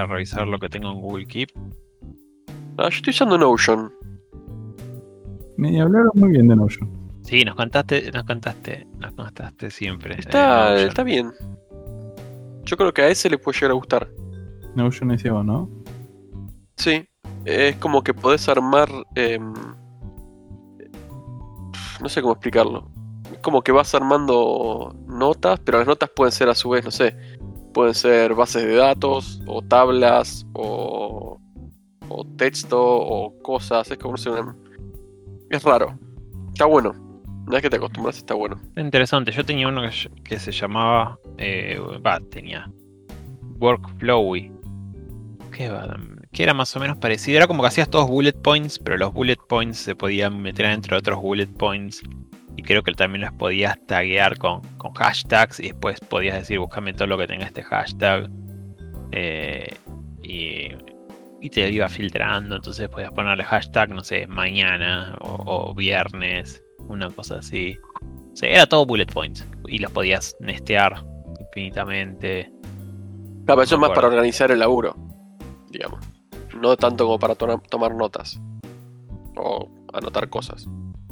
a revisar lo que tengo en Google Keep. Ah, yo estoy usando Notion. Me hablaron muy bien de Notion. Sí, nos contaste, nos contaste, nos contaste siempre. Está, eh, está bien. Yo creo que a ese le puede llegar a gustar. Notion SEO, ¿no? Sí. Es como que podés armar. em, no sé cómo explicarlo. Es como que vas armando notas, pero las notas pueden ser a su vez, no sé. Pueden ser bases de datos, o tablas, o, o texto, o cosas. Es como, una- es raro. Está bueno. Una vez que te acostumbras, está bueno. Interesante. Yo tenía uno que, se llamaba. eh, tenía. Workflowy. Que era más o menos parecido. Era como que hacías todos bullet points, pero los bullet points se podían meter dentro de otros bullet points. Y creo que también los podías taguear con, con hashtags. Y después podías decir, búscame todo lo que tenga este hashtag. Eh, y, y te iba filtrando. Entonces podías ponerle hashtag, no sé, mañana o, o viernes. Una cosa así. O sea, era todo bullet points. Y los podías nestear infinitamente. Claro, eso es más para organizar el laburo, digamos. No tanto como para to- tomar notas. O anotar cosas.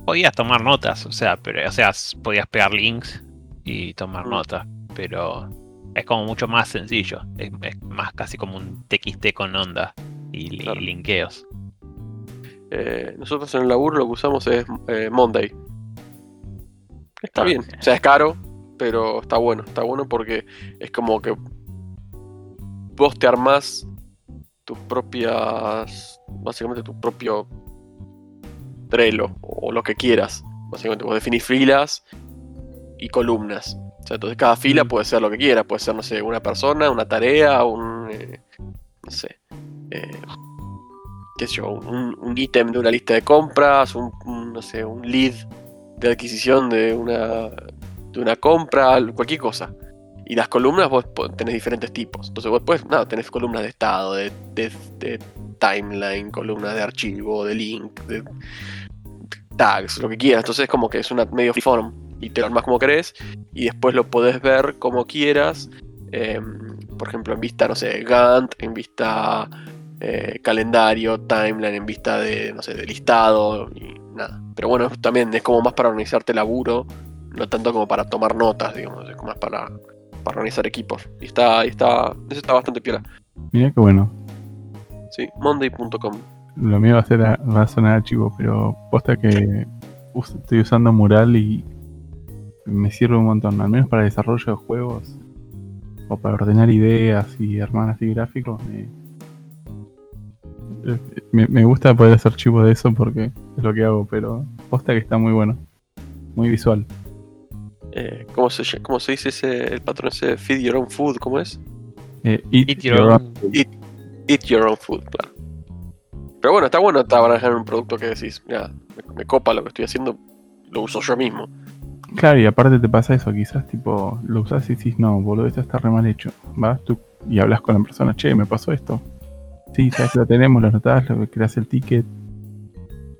Podías tomar notas, o sea, pero, o sea, podías pegar links y tomar Mm. notas. Pero es como mucho más sencillo. Es, es más casi como un TXT con onda y, linkeos. Eh, nosotros en el laburo lo que usamos es eh, Monday. Está Ah, bien. bien. O sea, es caro, pero está bueno. Está bueno porque es como que vos te armás tus propias. Básicamente tu propio Trello o lo que quieras. Básicamente vos definís filas y columnas. O sea, entonces cada fila Mm. puede ser lo que quiera. Puede ser, no sé, una persona, una tarea, un. eh, no sé. eh, qué sé yo, un, un ítem de una lista de compras, un, un, no sé, un lead de adquisición de una, de una compra, cualquier cosa. Y las columnas vos tenés diferentes tipos. Entonces vos después, nada, tenés columnas de estado, de, de- de timeline, columnas de archivo, de link, de tags, lo que quieras. Entonces es como que es una medio freeform y te lo armás como querés y después lo podés ver como quieras. em, por ejemplo, en vista, no sé, Gantt, en vista eh, calendario, timeline, en vista de, no sé, de listado y nada. Pero bueno, también es como más para organizarte laburo, no tanto como para tomar notas, digamos, es como más para, para organizar equipos. Y está, y está, eso está bastante piola. Mira qué bueno. Sí, monday.com. Lo mío va a, ser a- va a sonar archivo, pero posta que us- estoy usando Mural y me sirve un montón, al menos para desarrollo de juegos o para ordenar ideas y armar así gráficos. Me, me, me gusta poder hacer archivos de eso porque es lo que hago, pero posta que está muy bueno, muy visual. Eh, ¿cómo, se, ¿Cómo se dice ese, el patrón ese? Feed your own food, ¿cómo es? Eh, eat Eat your your own- own- Eat your own food, claro. Pero bueno, está bueno trabajar en un producto que decís, mira, me, me copa lo que estoy haciendo, lo uso yo mismo. Claro, y aparte te pasa eso, quizás tipo, lo usás y decís, no, boludo, esto está re mal hecho. Vas tú y hablas con la persona, che, me pasó esto. Sí, sabes lo tenemos, lo anotás, lo creas el ticket.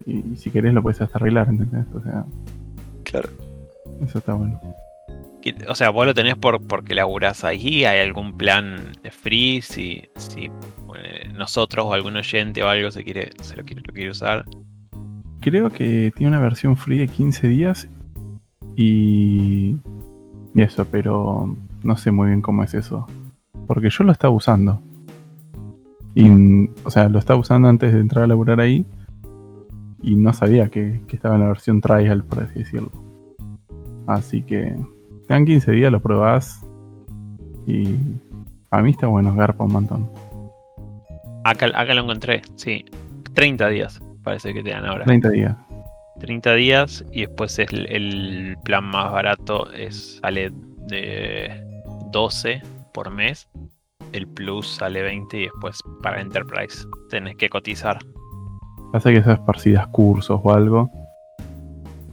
Y, y si querés lo puedes hasta arreglar, ¿entendés? O sea, Claro. eso está bueno. O sea, vos lo tenés por, porque laburás ahí, hay algún plan free, si, si eh, nosotros o algún oyente o algo se quiere, se lo quiere, lo quiere usar. Creo que tiene una versión free de 15 días y, y eso, pero no sé muy bien cómo es eso. Porque yo lo estaba usando. Y, o sea, lo estaba usando antes de entrar a laburar ahí y no sabía que, que estaba en la versión trial, por así decirlo. Así que te dan 15 días, lo probás y a mí está bueno, garpa un montón. Acá, acá lo encontré, sí. 30 días parece que te dan ahora. 30 días. 30 días y después el, el plan más barato es, sale de 12 por mes. El plus sale 20 y después para Enterprise tenés que cotizar. Pasa que esas parcidas cursos o algo,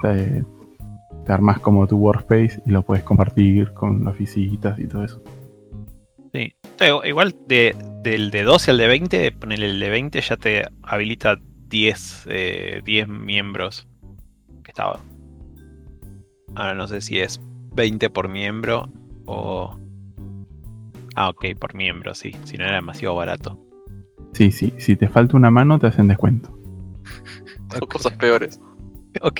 te, te armas como tu workspace y lo puedes compartir con las visitas y todo eso. Sí. Pero Igual de, del de 12 al de 20, ponele el de 20 ya te habilita 10, eh, 10 miembros que estaba. Ahora no sé si es 20 por miembro o Ah, ok, por miembro, sí. Si no era demasiado barato. Sí, sí, si te falta una mano te hacen descuento. O cosas peores. Ok.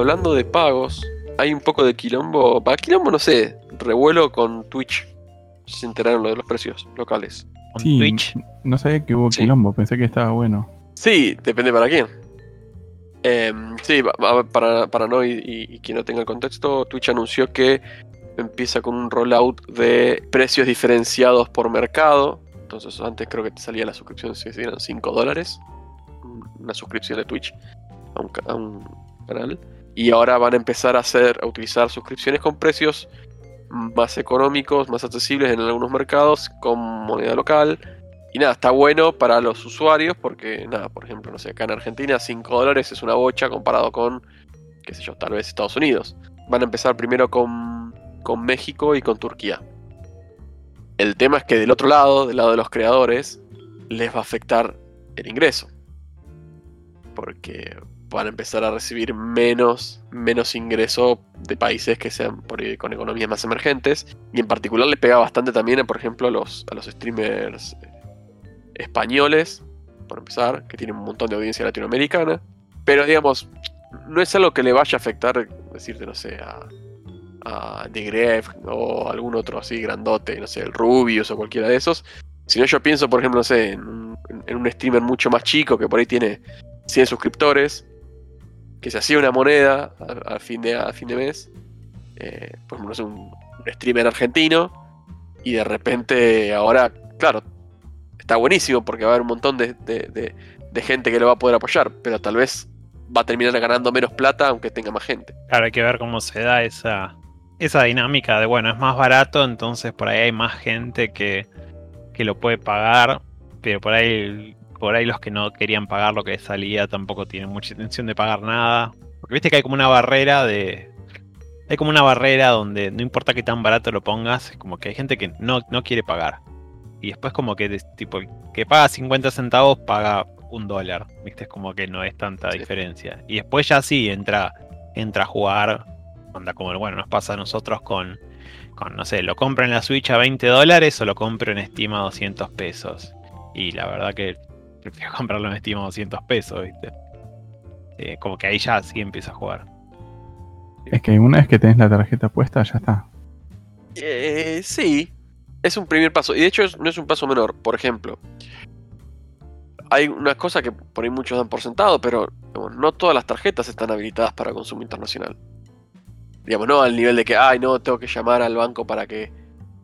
Hablando de pagos, hay un poco de quilombo. Para quilombo, no sé, revuelo con Twitch. Se enteraron lo de los precios locales. Con Sí, Twitch. no sabía que hubo Sí. quilombo, pensé que estaba bueno. Sí, depende para quién. Em, sí, para, para no y, y- y quien no tenga el contexto, Twitch anunció que empieza con un rollout de precios diferenciados por mercado. Entonces antes creo que te salía la suscripción, si eran 5 dólares. Una suscripción de Twitch a un, ca- a un canal. Y ahora van a empezar a hacer, a utilizar suscripciones con precios más económicos, más accesibles en algunos mercados, con moneda local. Y nada, está bueno para los usuarios porque, nada, por ejemplo, no sé, acá en Argentina 5 dólares es una bocha comparado con, qué sé yo, tal vez Estados Unidos. Van a empezar primero con, con México y con Turquía. El tema es que del otro lado, del lado de los creadores, les va a afectar el ingreso. Porque van a empezar a recibir menos, menos ingreso de países que sean por con economías más emergentes. Y en particular le pega bastante también, por ejemplo, a los, a los streamers eh, españoles, por empezar, que tienen un montón de audiencia latinoamericana. Pero digamos, no es algo que le vaya a afectar, decirte, no sé, a, a The o algún otro así grandote, no sé, el Rubius o cualquiera de esos. Sino yo pienso, por ejemplo, no sé, en un, en un streamer mucho más chico que por ahí tiene 100 suscriptores, que se hacía una moneda al, fin, de, al fin de mes. eh, por ejemplo, no un, streamer argentino. Y de repente ahora, claro, está buenísimo porque va a haber un montón de- de gente que lo va a poder apoyar, pero tal vez va a terminar ganando menos plata aunque tenga más gente. Claro, hay que ver cómo se da esa, esa dinámica de, bueno, es más barato, entonces por ahí hay más gente que, que lo puede pagar, pero por ahí, por ahí los que no querían pagar lo que salía tampoco tienen mucha intención de pagar nada. Porque viste que hay como una barrera de... Hay como una barrera donde no importa qué tan barato lo pongas, es como que hay gente que no, no quiere pagar. Y después como que tipo el que paga 50 centavos paga un dólar. Viste, es como que no es tanta Sí. diferencia. Y después ya sí entra, entra a jugar. Onda como bueno, nos pasa a nosotros con, con, no sé, lo compro en la Switch a 20 dólares o lo compro en Steam a 200 pesos. Y la verdad que prefiero comprarlo en Steam a 200 pesos, ¿viste? Eh, como que ahí ya sí empieza a jugar. Es que una vez que tenés la tarjeta puesta, ya está. Eh, sí, es un primer paso. Y de hecho es- no es un paso menor. Por ejemplo, hay una cosa que por ahí muchos dan por sentado, pero digamos, no todas las tarjetas están habilitadas para consumo internacional. Digamos, no al nivel de que, ay, no, tengo que llamar al banco para que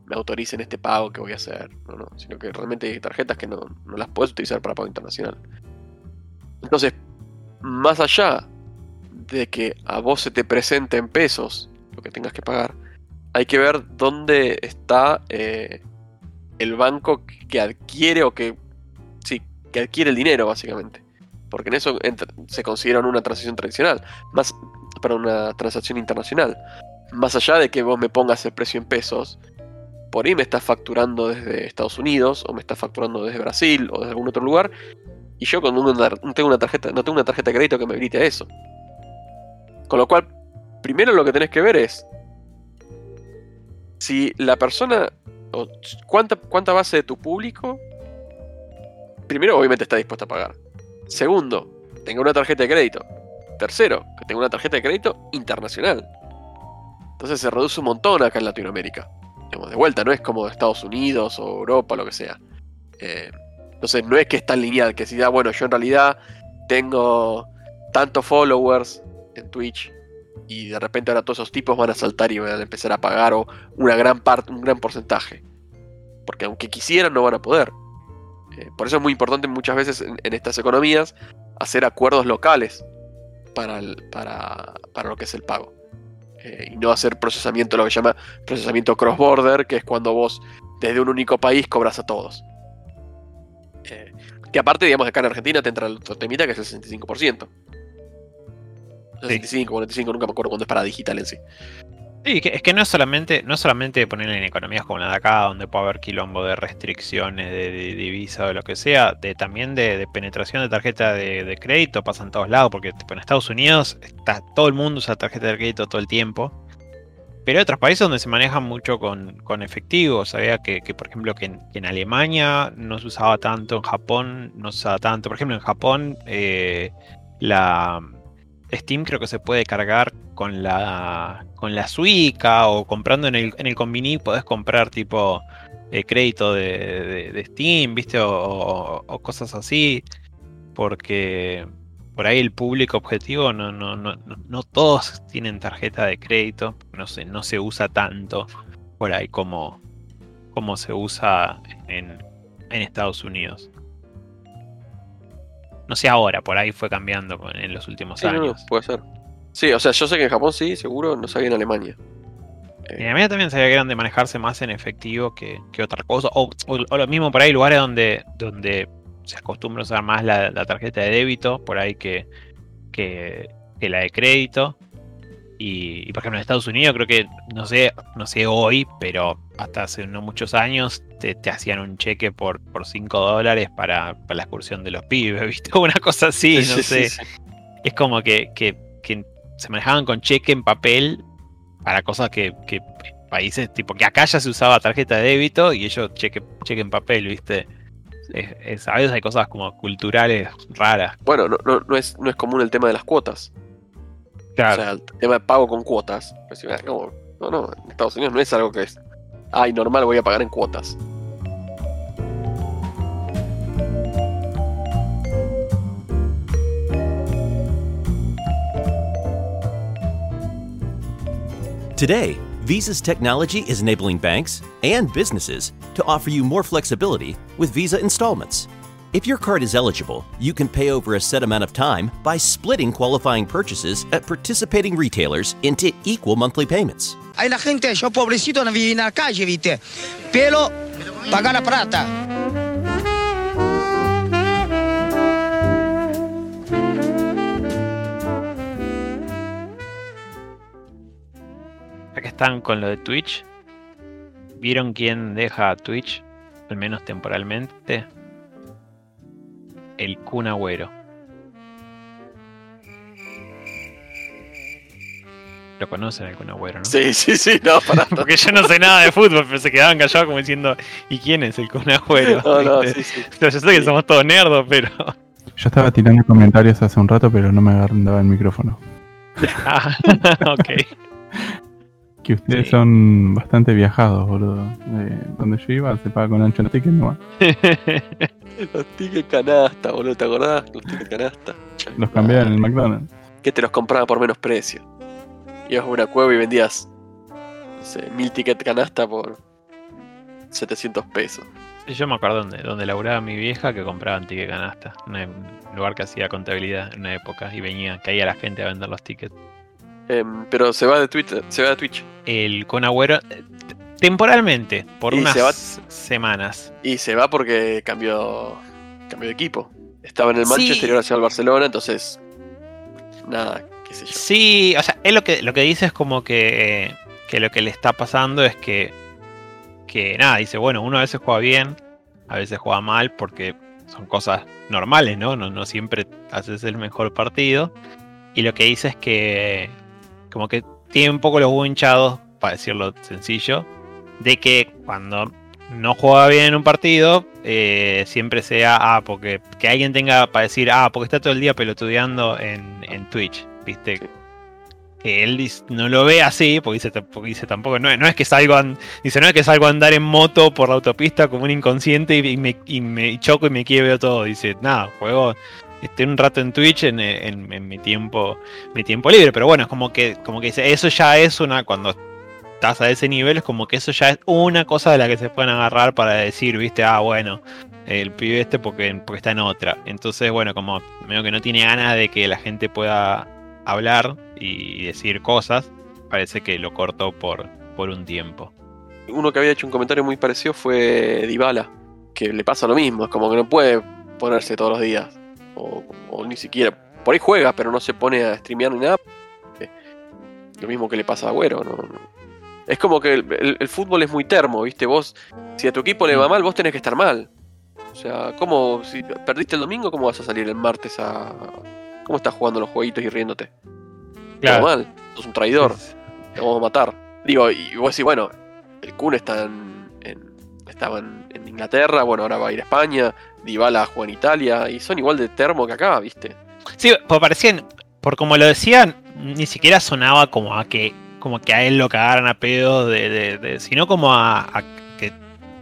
me autoricen este pago que voy a hacer. No, no, sino que realmente hay tarjetas que no, no las puedes utilizar para pago internacional. Entonces, más allá de que a vos se te presente en pesos lo que tengas que pagar, hay que ver dónde está eh, el banco que adquiere o que sí, que adquiere el dinero básicamente. Porque en eso se considera una transacción tradicional, más para una transacción internacional. Más allá de que vos me pongas el precio en pesos, por ahí me estás facturando desde Estados Unidos o me estás facturando desde Brasil o desde algún otro lugar y yo con una- tengo una tarjeta, no tengo una tarjeta de crédito que me a eso. Con lo cual, primero lo que tenés que ver es si la persona o cuánta, cuánta base de tu público primero obviamente está dispuesta a pagar. Segundo, tenga una tarjeta de crédito. Tercero, que tenga una tarjeta de crédito internacional. Entonces se reduce un montón acá en Latinoamérica. Digamos, de vuelta, no es como Estados Unidos o Europa, lo que sea. Eh, entonces no es que es tan lineal, que si da, bueno, yo en realidad tengo tantos followers en Twitch y de repente ahora todos esos tipos van a saltar y van a empezar a pagar o una gran parte, un gran porcentaje. Porque aunque quisieran no van a poder. Eh, por eso es muy importante muchas veces en, estas economías hacer acuerdos locales para, para, para lo que es el pago. Eh, y no hacer procesamiento, lo que se llama procesamiento cross-border, que es cuando vos desde un único país cobras a todos. Eh, que aparte, digamos, acá en Argentina te entra el otro temita que es el 65%. 65, 45, nunca me acuerdo cuándo es para digital en sí. Sí, es que no es solamente, no es solamente ponerle en economías como la de acá, donde puede haber quilombo de restricciones de, de divisa o lo que sea, de también de, penetración de tarjeta de, crédito, pasa en todos lados, porque en Estados Unidos está, todo el mundo usa tarjeta de crédito todo el tiempo. Pero hay otros países donde se manejan mucho con, con efectivo. Sabía que, que, por ejemplo, que en, en Alemania no se usaba tanto, en Japón no se usaba tanto. Por ejemplo, en Japón eh, la Steam creo que se puede cargar con la con la Suica o comprando en el, en el Convini podés comprar tipo eh, crédito de, de- Steam, ¿viste? O, o- cosas así. Porque por ahí el público objetivo no, no, no, no todos tienen tarjeta de crédito. No se, no se usa tanto por ahí como, como se usa en, en Estados Unidos. No sé ahora, por ahí fue cambiando en los últimos Sí, no, no, años. puede ser. Sí, o sea, yo sé que en Japón sí, seguro, no sabía en Alemania. Y a mí también sabía que eran de manejarse más en efectivo que, que otra cosa. O, o- o lo mismo por ahí, lugares donde, donde se acostumbra a usar más la, la tarjeta de débito, por ahí que, que, que la de crédito. Y, y, por ejemplo en Estados Unidos creo que, no sé, no sé hoy, pero hasta hace no muchos años te, te hacían un cheque por, por 5 dólares para, para la excursión de los pibes, ¿viste? Una cosa así, no sé. Es como que, que- que se manejaban con cheque en papel para cosas que, que países, tipo, que acá ya se usaba tarjeta de débito y ellos cheque, cheque en papel, ¿viste? Es- es- a veces hay cosas como culturales raras. Bueno, no, no, no es, no es común el tema de las cuotas. O sea, el tema de pago con cuotas. Pues, no, no, no, en Estados Unidos no es algo que es. Ay, normal, voy a pagar en cuotas. Today, Visa's technology is enabling banks and businesses to offer you more flexibility with Visa installments. If your card is eligible, you can pay over a set amount of time by splitting qualifying purchases at participating retailers into equal monthly payments. Hay la gente, yo pobrecito no viví en calle, viste. Pero paga la plata. Ya están con lo de Twitch, ¿vieron quién deja a Twitch? Al menos temporalmente. El Kun Agüero. Lo conocen el Kun Agüero, ¿no? Sí, sí, sí, no, para. Porque yo no sé nada de fútbol, pero se quedaban callados como diciendo, ¿y quién es el Kun Agüero? No, no, sí, sí. Yo sé que somos todos nerdos, pero. Yo estaba tirando comentarios hace un rato, pero no me agarraba el micrófono. Ah, ok. Que ustedes Sí. son bastante viajados, boludo. Eh, donde yo iba se paga con ancho en ticket nomás. Los tickets canasta, boludo, ¿te acordás? Los tickets canasta. Los cambié en el McDonald's. Que te los compraba por menos precio. Ibas a una cueva y vendías, no sé, mil tickets canasta por 700 pesos. Sí, Yo me acuerdo donde, donde laburaba mi vieja que compraba ticket canasta. una- Un lugar que hacía contabilidad en una época y venía, caía la gente a vender los tickets. Em, pero se va de Twitter, se va de Twitch. El Kun Agüero, eh, temporalmente, por Y unas se va- semanas. Y se va porque cambió, cambió de equipo. Estaba en el Sí. Manchester y ahora se va al Barcelona, entonces. Nada, qué sé yo. Sí, o sea, él lo que, lo que dice es como que, que lo que le está pasando es que, que nada, dice, bueno, uno a veces juega bien, a veces juega mal, porque son cosas normales, ¿no? No, no siempre haces el mejor partido. Y lo que dice es que como que tiene un poco los huevos hinchados, para decirlo sencillo, de que cuando no juega bien en un partido, eh, siempre sea, ah, porque que alguien tenga para decir, ah, porque está todo el día pelotudeando en, en Twitch, ¿viste? Que él no lo ve así, porque dice, porque dice tampoco, no, es- no es que salgo an- dice, no es que salgo a andar en moto por la autopista como un inconsciente y, y me, y me choco y me quiebro todo. Dice, nada, juego este, un rato en Twitch en, en- mi tiempo mi tiempo libre. Pero bueno, es como que, como que eso ya es una, cuando estás a ese nivel, es como que eso ya es una cosa de la que se pueden agarrar para decir, viste, ah, bueno, el pibe este porque, porque está en otra. Entonces, bueno, como medio que no tiene ganas de que la gente pueda hablar y decir cosas, parece que lo cortó por, por un tiempo. Uno que había hecho un comentario muy parecido fue Dybala, que le pasa lo mismo, es como que no puede ponerse todos los días, o, o ni siquiera por ahí juega, pero no se pone a streamear ni nada. Eh, Lo mismo que le pasa a Agüero, ¿no? Es como que el, el- el fútbol es muy termo, ¿viste? Vos, si a tu equipo le va mal, vos tenés que estar mal. O sea, ¿cómo, si perdiste el domingo, cómo vas a salir el martes a... ¿Cómo estás jugando los jueguitos y riéndote? Todo mal, sos un traidor, te vamos a matar. Digo, y vos decís, bueno, el Kun está en, en- estaba en, en Inglaterra, bueno, ahora va a ir a España, Dybala juega en Italia, y son igual de termo que acá, ¿viste? Sí, pues parecían, por como lo decían, ni siquiera sonaba como a que como que a él lo cagaran a pedo, de, de- de- sino como a, que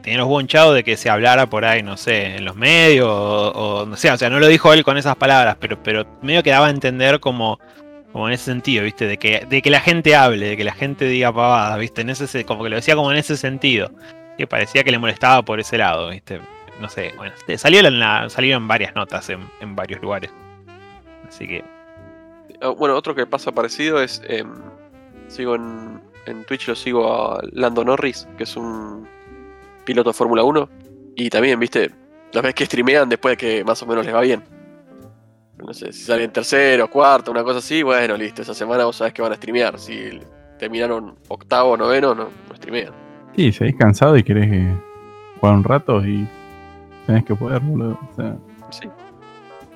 tenía los bonchados de que se hablara por ahí, no sé, en los medios, o, no sé, o sea, no lo dijo él con esas palabras, pero, pero medio que daba a entender como, como en ese sentido, ¿viste? De que, de que la gente hable, de que la gente diga pavadas, ¿viste? En ese, se- como que lo decía como en ese sentido. Que parecía que le molestaba por ese lado, ¿viste? No sé, bueno, salió en la- salieron varias notas en, en varios lugares. Así que Ah, Bueno, otro que pasa parecido es. em, sigo en, en Twitch, lo sigo a Lando Norris, que es un piloto de Fórmula 1. Y también, viste, las veces que streamean después de que más o menos les va bien. No sé, si salen tercero, cuarto, una cosa así, bueno, listo, esa semana vos sabés que van a streamear. Si terminaron octavo, noveno, no, no streamean. Sí, si habéis cansado y querés eh, jugar un rato y tenés que poder, boludo. O sea, Sí.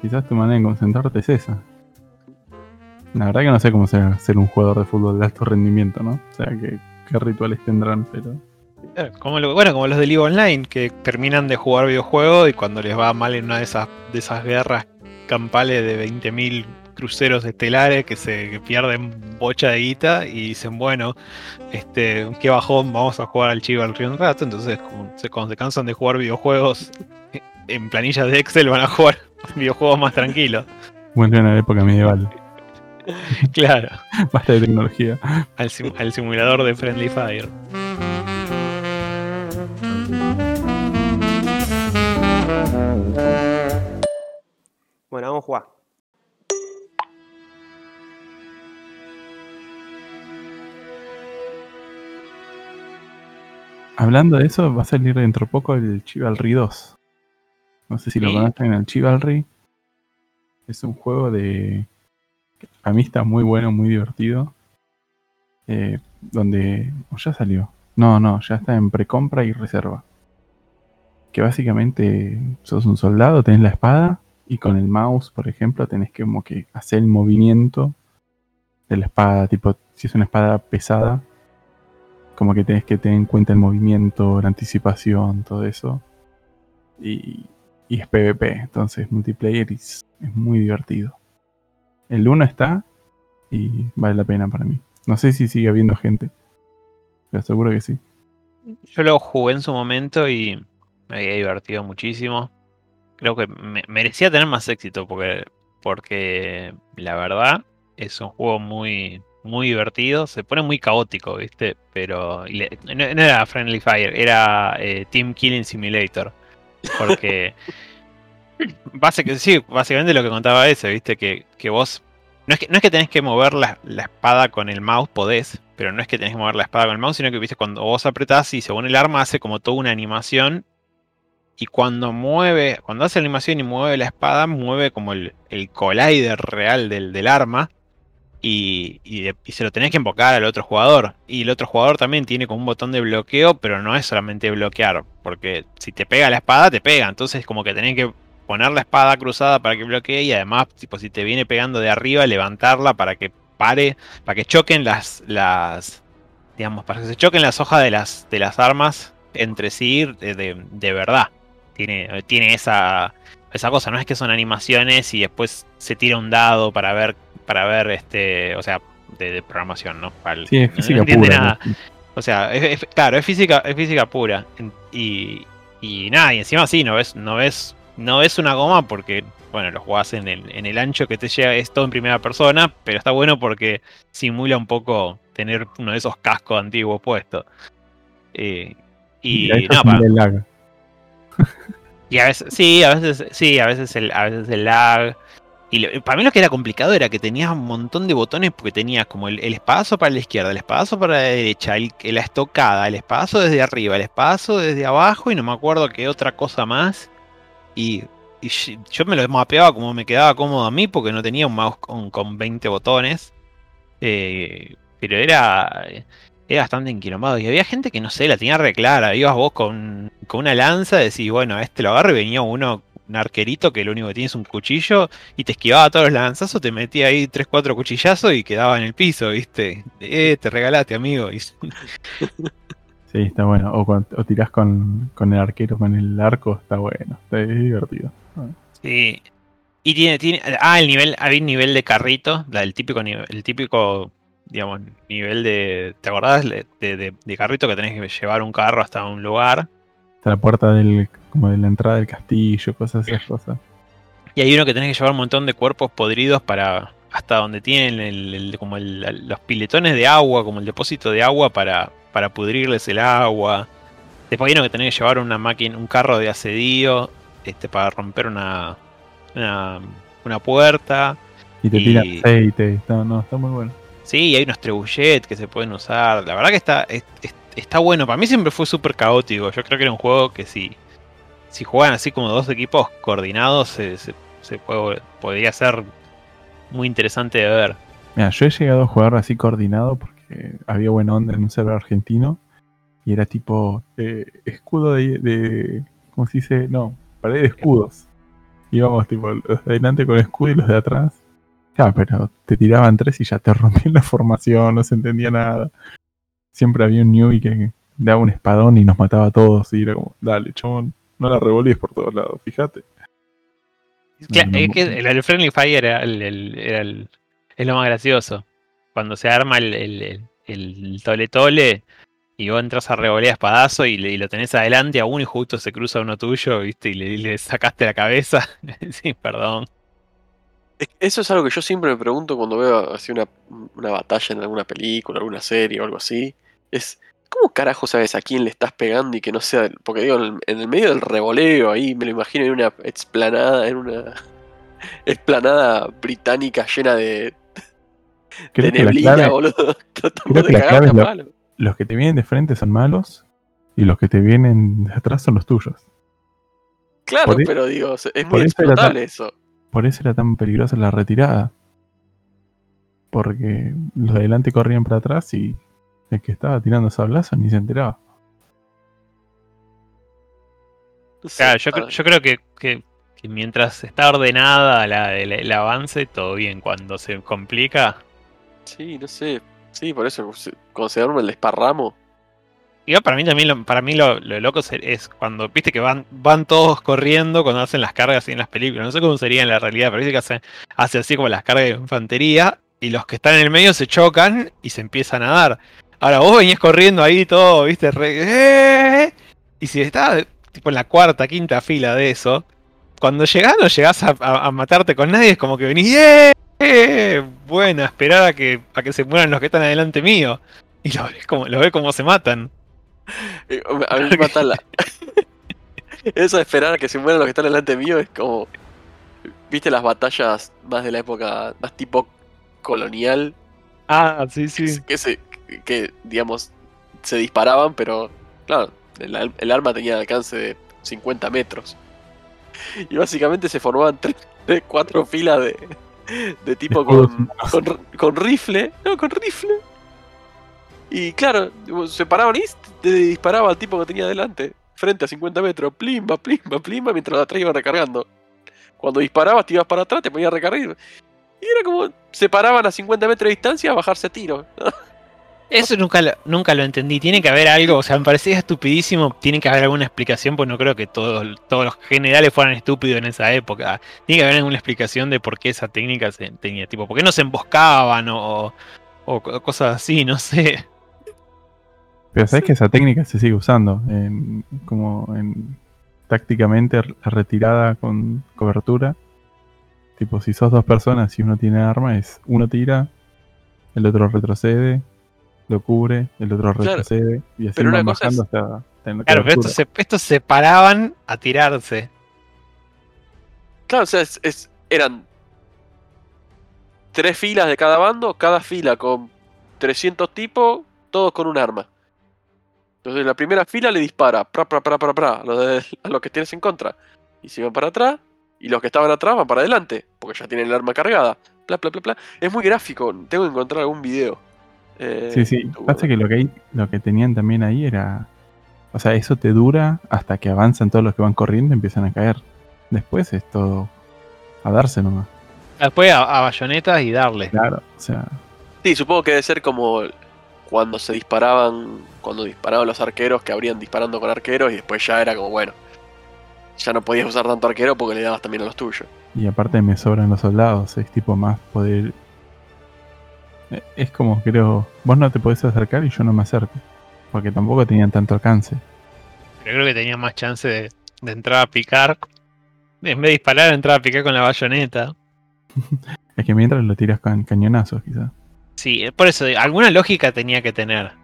quizás tu manera de concentrarte es esa. La verdad que no sé cómo será ser un jugador de fútbol de alto rendimiento, ¿no? O sea, qué, qué rituales tendrán, pero... Claro, Como lo- bueno, como los de League Online, que terminan de jugar videojuegos y cuando les va mal en una de esas, de esas guerras campales de 20.000 cruceros estelares que se que pierden bocha de guita y dicen, bueno, este, qué bajón, vamos a jugar al Chivalry un rato. Entonces, como se, cuando se cansan de jugar videojuegos en planillas de Excel, van a jugar videojuegos más tranquilos. Vuelven a la época medieval. Claro, Basta de tecnología. al, sim- al simulador de Friendly Fire. Bueno, vamos a jugar. Hablando de eso, va a salir dentro de poco el Chivalry 2. No sé si lo conocen, el Chivalry. Es un juego de... A mí está muy bueno, muy divertido. Eh, donde... ¿O ya salió? No, no, ya está en precompra y reserva. Que básicamente sos un soldado, tenés la espada y con el mouse, por ejemplo, tenés que como que hacer el movimiento de la espada. Tipo, si es una espada pesada, como que tenés que tener en cuenta el movimiento, la anticipación, todo eso. Y, y es PvP, entonces multiplayer es, es muy divertido. El 1 está y vale la pena para mí. No sé si sigue habiendo gente, pero seguro que sí. Yo lo jugué en su momento y me había divertido muchísimo. Creo que me- merecía tener más éxito porque, porque la verdad es un juego muy, muy divertido. Se pone muy caótico, ¿viste? Pero le- no, no era Friendly Fire, era eh, Team Killing Simulator. Porque básicamente, sí, básicamente lo que contaba ese, ¿viste? Que, que vos... No es que, no es que tenés que mover la, la espada con el mouse, podés, pero no es que tenés que mover la espada con el mouse, sino que viste cuando vos apretás y según el arma hace como toda una animación. Y cuando mueve, cuando hace la animación y mueve la espada, mueve como el, el collider real del, del arma. Y, se lo tenés que invocar al otro jugador. Y el otro jugador también tiene como un botón de bloqueo, pero no es solamente bloquear. Porque si te pega la espada, te pega. Entonces como que tenés que poner la espada cruzada para que bloquee. Y además, tipo, si te viene pegando de arriba, levantarla para que pare para que choquen las, las digamos, para que se choquen las hojas de las, de las armas entre sí de, de- de verdad. Tiene, tiene esa, esa cosa, no es que son animaciones y después se tira un dado para ver, para ver este, o sea, de, de programación, ¿no? Para el Sí, es no física entiende pura. nada. ¿no? O sea, es, es- claro, es física, es física pura. Y, y nada, y encima sí, no ves, no ves, no ves una goma porque, bueno, lo jugás en el, en el ancho que te llega, es todo en primera persona, pero está bueno porque simula un poco tener uno de esos cascos antiguos puestos. Eh, y, no. Y a veces, sí, a veces, sí, a veces el, a veces el lag. Y para mí lo que era complicado era que tenías un montón de botones porque tenías como el, el para la izquierda, el espadazo para la derecha, el, la estocada, el espadazo desde arriba, el espadazo desde abajo y no me acuerdo qué otra cosa más. Y yo me lo mapeaba como me quedaba cómodo a mí porque no tenía un mouse con, con 20 botones. Eh, pero era, era bastante enquilombado. Y había gente que no sé, la tenía re clara. Ibas vos con, con una lanza, decís, bueno, a este lo agarro y venía uno, un arquerito que lo único que tiene es un cuchillo y te esquivaba todos los lanzazos, te metía ahí 3-4 cuchillazos y quedaba en el piso, ¿viste? Eh, te regalaste, amigo. Sí, está bueno. O, cuando- o tirás con, con el arquero, con el arco, está bueno. Está es divertido. Sí. Y tiene, tiene. Ah, el nivel. Había un nivel de carrito. El típico el típico, digamos, nivel de. ¿Te acordás? De, de- de carrito que tenés que llevar un carro hasta un lugar. Hasta la puerta del, como de la entrada del castillo, cosas esas cosas. Y hay uno que tenés que llevar un montón de cuerpos podridos para. hasta donde tienen el, el- como el- los piletones de agua, como el depósito de agua para, para pudrirles el agua. Después hay uno que tenés que llevar una máquina, un carro de asedio, este, para romper una. una, una puerta. Y te Y- tiran aceite. No, está muy bueno. Sí, hay unos trebuchet que se pueden usar. La verdad que está, es- es- está bueno. Para mí siempre fue súper caótico. Yo creo que era un juego que si, si juegan así como dos equipos coordinados, se, se- se puede- podría ser muy interesante de ver. Mira, yo he llegado a jugar así coordinado porque había buena onda en un server argentino. Y era tipo eh, escudo de, de. ¿Cómo se dice? No, pared de escudos. Íbamos tipo los de adelante con escudo y los de atrás. Pero te tiraban tres y ya te rompían la formación, no se entendía nada. Siempre había un newbie que daba un espadón y nos mataba a todos. Y era como, dale, chabón, no la revolvíes por todos lados, fíjate. Cla- No, no, es que el, el Friendly Fire era, el, el- era el- es lo más gracioso. Cuando se arma el, el, el- el tole tole y vos entras a revolear espadazo y, le- y lo tenés adelante a uno y justo se cruza uno tuyo, ¿viste? Y le, le sacaste la cabeza. sí, perdón. Es- Eso es algo que yo siempre me pregunto cuando veo así una, una batalla en alguna película, alguna serie o algo así. Es, ¿cómo carajo sabes a quién le estás pegando y que no sea... Porque digo, en el, en el medio del revoleo ahí, me lo imagino en una explanada, en una explanada británica llena de, Creo de que la neblina, clave, boludo. Creo que de la clave lo- los que te vienen de frente son malos y los que te vienen de atrás son los tuyos. Claro, por e- pero digo, es muy explotable eso. Por eso era tan peligrosa la retirada. Porque los de adelante corrían para atrás y el que estaba tirando sablazos ni se enteraba. Claro, yo, yo creo que, que- que mientras está ordenada la- el, el avance, todo bien. Cuando se complica. Sí, no sé. Sí, por eso, considerarme el desparramo. Igual para mí también, lo, para mí lo, lo loco es, cuando, viste que van, van todos corriendo cuando hacen las cargas así en las películas. No sé cómo sería en la realidad, pero dice que hace, hace así como las cargas de infantería y los que están en el medio se chocan y se empiezan a dar. Ahora vos venías corriendo ahí todo, viste, re- ¡eh! y si estás tipo en la cuarta, quinta fila de eso, cuando llegás no llegás a matarte con nadie, es como que venís, ¡eh! ¡eh! Bueno, esperar a que, a que se mueran los que están adelante mío. Y lo ves como, lo ves como se matan. A mí me mata la. Eso de esperar a que se mueran los que están delante mío es como. ¿Viste las batallas más de la época, más tipo colonial? Ah, sí, se- que, se- que, digamos, se disparaban, pero claro, el, el arma tenía alcance de 50 metros. Y básicamente se formaban tres, tres, cuatro filas de, de tipo con, con rifle. No, con rifle. Y claro, se paraban y te disparaba al tipo que tenía delante, frente a 50 metros, plimba, plimba, plimba, mientras atrás iba recargando. Cuando disparabas, te ibas para atrás, te ponías a recargar. Y era como, se paraban a 50 metros de distancia a bajarse a tiro. Eso nunca lo, nunca lo entendí. Tiene que haber algo, o sea, me parecía estupidísimo. Tiene que haber alguna explicación, pues no creo que todos, todos los generales fueran estúpidos en esa época. Tiene que haber alguna explicación de por qué esa técnica se tenía, tipo, por qué no se emboscaban o, o co- cosas así, no sé. Pero sabes que esa técnica se sigue usando. En, como en tácticamente r- retirada con cobertura. Tipo, si sos dos personas y uno tiene arma, es uno tira, el otro retrocede, lo cubre, el otro Claro, retrocede y así pero una van cosa bajando hasta tener Claro, pero estos se, estos se paraban a tirarse. Claro, o sea, es- es- eran tres filas de cada bando, cada fila con 300 tipos, todos con un arma. Entonces la primera fila le dispara, pra, pra, pra, pra, pra, a los, de- a los que tienes en contra. Y si van para atrás, Y los que estaban atrás van para adelante, porque ya tienen el arma cargada. Bla, bla, bla, bla. Es muy gráfico, tengo que encontrar algún video. Eh, Sí, sí. Pasa que lo que, hay, lo que tenían también ahí era. O sea, eso te dura hasta que avanzan todos los que van corriendo y empiezan a caer. Después es todo a darse nomás. Después a, a bayonetas y darle. Claro, o sea, Sí, supongo que debe ser como cuando se disparaban, cuando disparaban los arqueros, que habrían disparando con arqueros y después ya era como, bueno, ya no podías usar tanto arquero porque le dabas también a los tuyos. y aparte me sobran los soldados, es tipo más poder. Eh, Es como, creo, vos no te podés acercar y yo no me acerco. Porque tampoco tenían tanto alcance. Pero creo que tenía más chance de, de entrar a picar. En vez de disparar, entrar a picar con la bayoneta. Es que mientras lo tiras con cañonazos, quizás. Sí, eh, por eso, alguna lógica tenía que tener.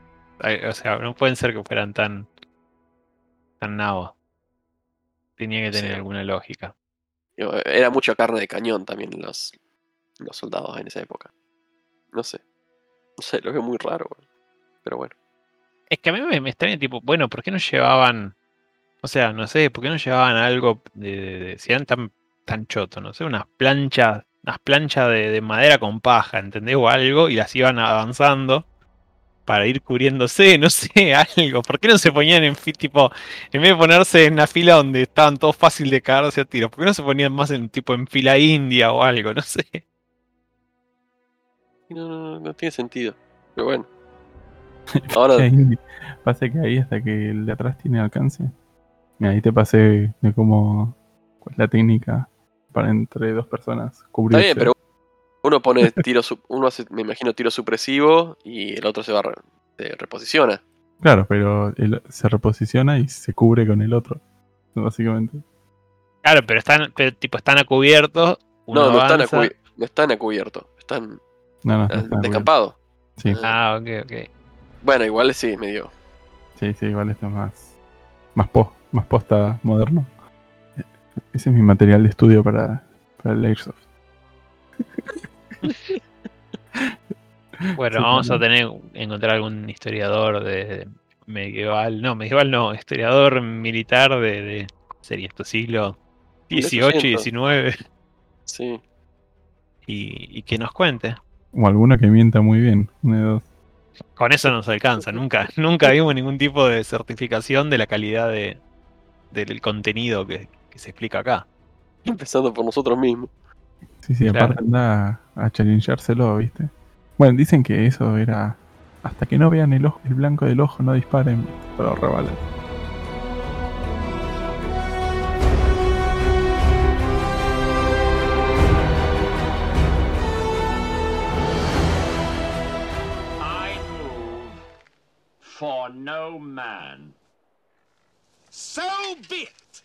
O sea, no pueden ser que fueran tan. tan nabos. Tenía que tener Sí. alguna lógica. Era mucha carne de cañón también los, los soldados en esa época. No sé. No sé, lo veo muy raro. Pero bueno. Es que a mí me, me extraña, tipo, bueno, ¿por qué no llevaban. O sea, no sé, ¿por qué no llevaban algo de. de- de- si eran tan, tan chotos, no sé, unas planchas. Unas planchas de, de madera con paja, ¿entendés? O algo, y las iban avanzando para ir cubriéndose, no sé, algo. ¿Por qué no se ponían en tipo, en vez de ponerse en la fila donde estaban todos fácil de cagarse a tiros, ¿por qué no se ponían más en tipo en fila india o algo? No sé. No, no, no, no tiene sentido. Pero bueno. Ahora, pasa que ahí hasta que el de atrás tiene alcance. Mira, ahí te pasé de cómo cuál es la técnica para entre dos personas está cubrirse. bien, pero uno pone tiro, uno hace, me imagino, tiro supresivo y el otro se va, re- se reposiciona. Claro, pero él se reposiciona y se cubre con el otro. Básicamente. Claro, pero están, pero, tipo, están a cubierto. uno No, no están, a avanza. cubi- no están a cubierto, están No, no, descampados. Sí, Ah, ok, ok. Bueno, igual sí, medio. sí, sí, igual esto es más. Más, po- más posta moderno. Ese es mi material de estudio para, para el Airsoft. Bueno, Sí, vamos a también. tener encontrar algún historiador de, medieval, no, medieval no, historiador militar de, de sería esto siglo XVIII, 1800. XIX Sí. y, y que nos cuente. O alguno que mienta muy bien. Dos. Con eso nos alcanza, nunca, nunca vimos ningún tipo de certificación de la calidad de, del contenido que, que se explica acá. Empezando por nosotros mismos. Sí, sí, Claro. aparte anda a challengeárselo, ¿viste? Bueno, dicen que eso era. Hasta que no vean el, ojo, el blanco del ojo, no disparen. I move for no man. So be it.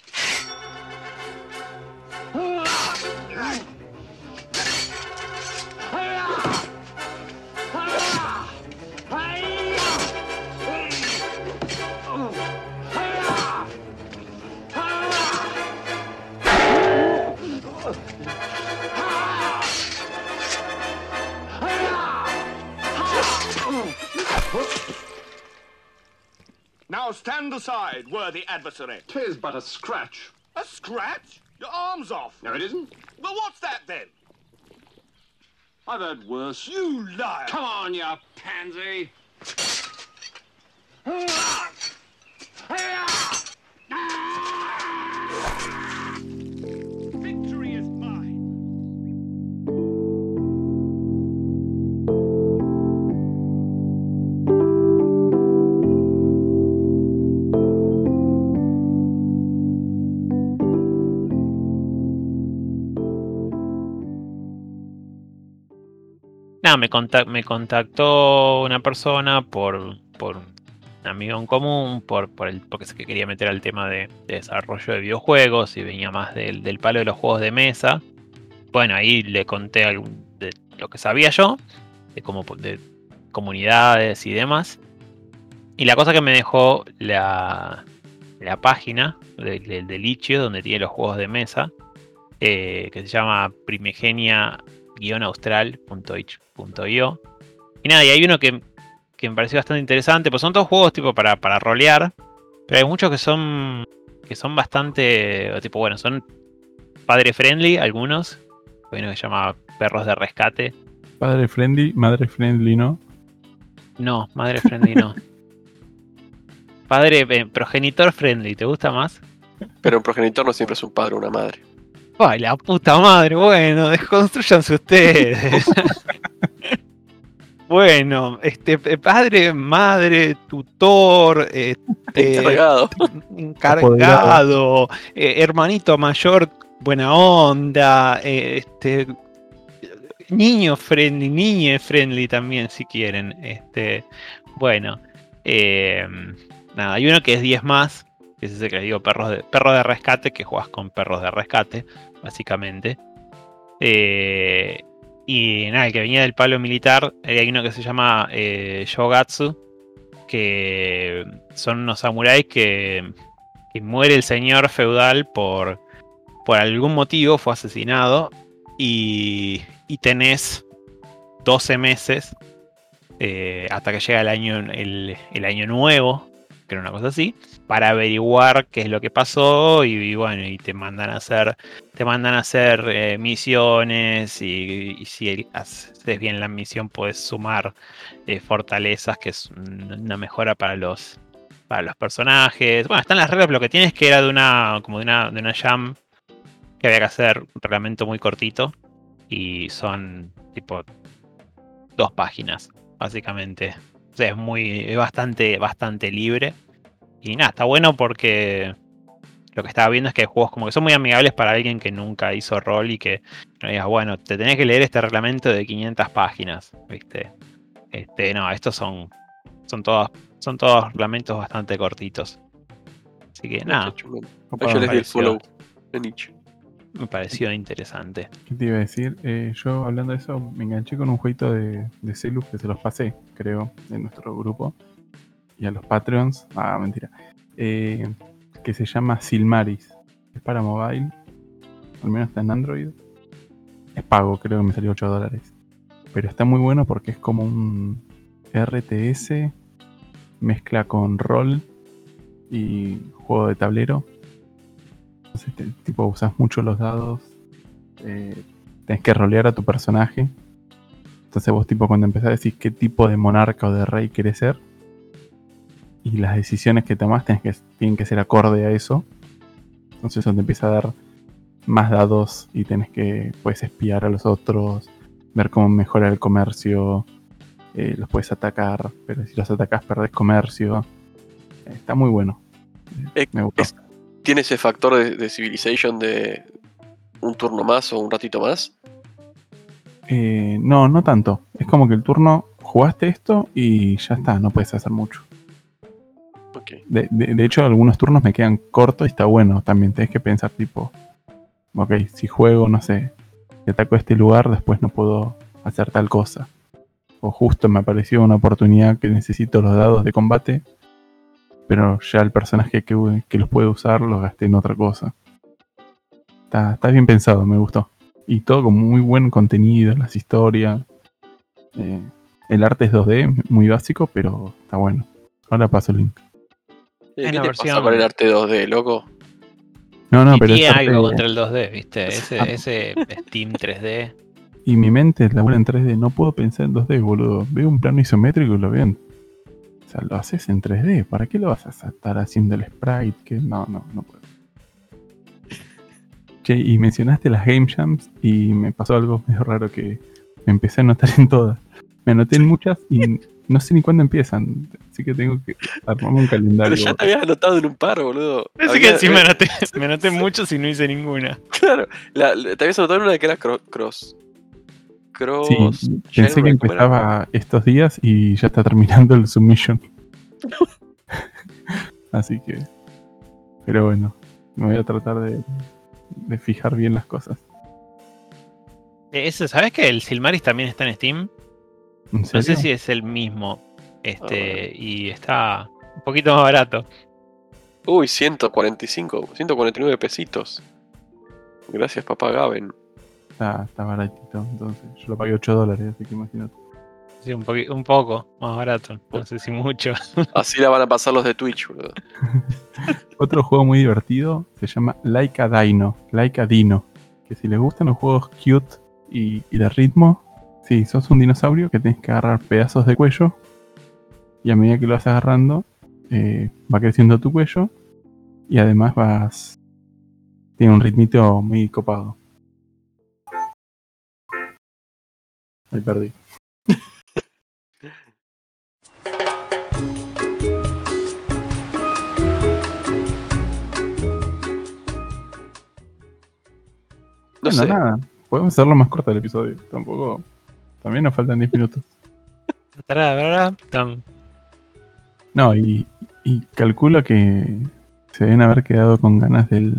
Now stand aside, worthy adversary. Tis but a scratch. A scratch? Your arm's off. No, it isn't. Well, what's that then? I've heard worse. You liar! Come on, you pansy. Ah! Ah! Me, me contactó una persona por, por un amigo en común, por, por el, porque se que quería meter al tema de, de desarrollo de videojuegos y venía más del, del palo de los juegos de mesa. Bueno, ahí le conté de lo que sabía yo, de, cómo, de comunidades y demás. Y la cosa que me dejó la, la página del de, Itch.io, donde tiene los juegos de mesa, eh, que se llama primigenia-austral.itch.io. Y nada, y hay uno que, que me pareció bastante interesante, pues son todos juegos tipo para, para rolear, pero hay muchos que son que son bastante, tipo, bueno, son padre friendly, algunos. Hay uno que se llama Perros de Rescate. Padre friendly, madre friendly, ¿no? No, madre friendly no. Padre eh, progenitor friendly, ¿te gusta más? Pero un progenitor no siempre es un padre o una madre. Ay, la puta madre, bueno, desconstruyanse ustedes. bueno, este eh, padre, madre, tutor, este, Encargado. encargado, eh, hermanito mayor, buena onda, eh, este niño friendly, niñe friendly también si quieren. Este, bueno, eh, nada, hay uno que es 10 más, que es ese que les digo, perros de, perro de rescate, que juegas con perros de rescate, básicamente. Eh, y nada, el que venía del palo militar, eh, hay uno que se llama eh, Shogatsu, que son unos samuráis que, que muere el señor feudal por, por algún motivo, fue asesinado, y, y tenés 12 meses eh, hasta que llega el año, el, el año nuevo, que era una cosa así, para averiguar qué es lo que pasó y, bueno, y te mandan a hacer, te mandan a hacer eh, misiones y, si haces bien la misión puedes sumar eh, fortalezas, que es un- una mejora para los para los personajes. Bueno, están las reglas, lo que tienes que era de una como de una de una jam que había que hacer un reglamento muy cortito y son tipo dos páginas básicamente. O sea, es muy es bastante bastante libre y nada, está bueno porque lo que estaba viendo es que hay juegos como que son muy amigables para alguien que nunca hizo rol y que no digas, bueno, te tenés que leer este reglamento de 500 páginas, ¿viste? Este, no, estos son son todos son todos reglamentos bastante cortitos. Así que nada, Copado. Yo les di el pareció. follow de Nietzsche. me pareció interesante. ¿Qué te iba a decir? Eh, yo hablando de eso, me enganché con un jueguito de, de Celus que se los pasé, creo, de nuestro grupo. Y a los Patreons, ah, mentira. Eh, que se llama Silmaris. Es para mobile, al menos está en Android. Es pago, creo que me salió 8 dólares. Pero está muy bueno porque es como un RTS, mezcla con rol y juego de tablero. Entonces, tipo, usas mucho los dados eh, tenés que rolear a tu personaje. Entonces vos tipo cuando empezás decís qué tipo de monarca o de rey querés ser. Y las decisiones que tomás tenés que, tienen que ser acorde a eso. Entonces eso te empieza a dar más dados y tenés que puedes espiar a los otros, ver cómo mejora el comercio, eh, los puedes atacar, pero si los atacás perdés comercio. Eh, Está muy bueno. Eh, Me gustó. es- ¿Tiene ese factor de, de Civilization de un turno más o un ratito más? Eh, no, no tanto. Es como que el turno jugaste esto y ya está, no puedes hacer mucho. De- de hecho, algunos turnos me quedan cortos y está bueno. También tenés que pensar, tipo, ok, si juego, no sé, si ataco este lugar, después no puedo hacer tal cosa. O justo me apareció una oportunidad que necesito los dados de combate, pero ya el personaje que, que los puede usar los gasté en otra cosa. Está, está bien pensado, me gustó. Y todo con muy buen contenido, las historias. Eh, el arte es 2D, muy básico, pero está bueno. Ahora paso el link. ¿Qué la te versión- pasa con el arte 2D, loco? No, no, y pero es tiene algo contra el 2D, ¿viste? Ese, Ah. ese Steam 3D. Y mi mente labura en 3D. No puedo pensar en 2D, boludo. Veo un plano isométrico y lo veo en... O sea, lo haces en 3D. ¿Para qué lo vas a estar haciendo el sprite? Que no, no, no puedo. Che, y mencionaste las game jams y me pasó algo medio raro que me empecé a anotar en todas. Me anoté en muchas y no sé ni cuándo empiezan. Así que tengo que armarme un Pero calendario. ya te habías anotado en un par, boludo. Así Había- que sí me anoté, me anoté muchos y no hice ninguna. Claro, la- la- te habías anotado en una que era cro- cross. Cross. Sí, pensé que empezaba estos días y ya está terminando el submission. Así que. Pero bueno, me voy a tratar de, de fijar bien las cosas. Eh, ¿Sabes que el Silmaris también está en Steam? ¿En No sé si es el mismo. Este, Ah. y está un poquito más barato. Uy, 145, 149 pesitos. Gracias, papá Gaben. Está, está baratito. Entonces, yo lo pagué 8 dólares, así que imagínate. Sí, un, un poco más barato. No sé si mucho. Así la van a pasar los de Twitch, boludo. Otro juego muy divertido se llama Laika Dino. Laika Dino. que si les gustan los juegos cute y, y de ritmo, sí, sos un dinosaurio que tienes que agarrar pedazos de cuello y a medida que lo vas agarrando, eh, va creciendo tu cuello y además vas... Tiene un ritmito muy copado. Ahí perdí. No bueno, sé. nada. Podemos hacerlo más corto el episodio. Tampoco. También nos faltan 10 minutos. No, y, y calculo que se deben haber quedado con ganas del.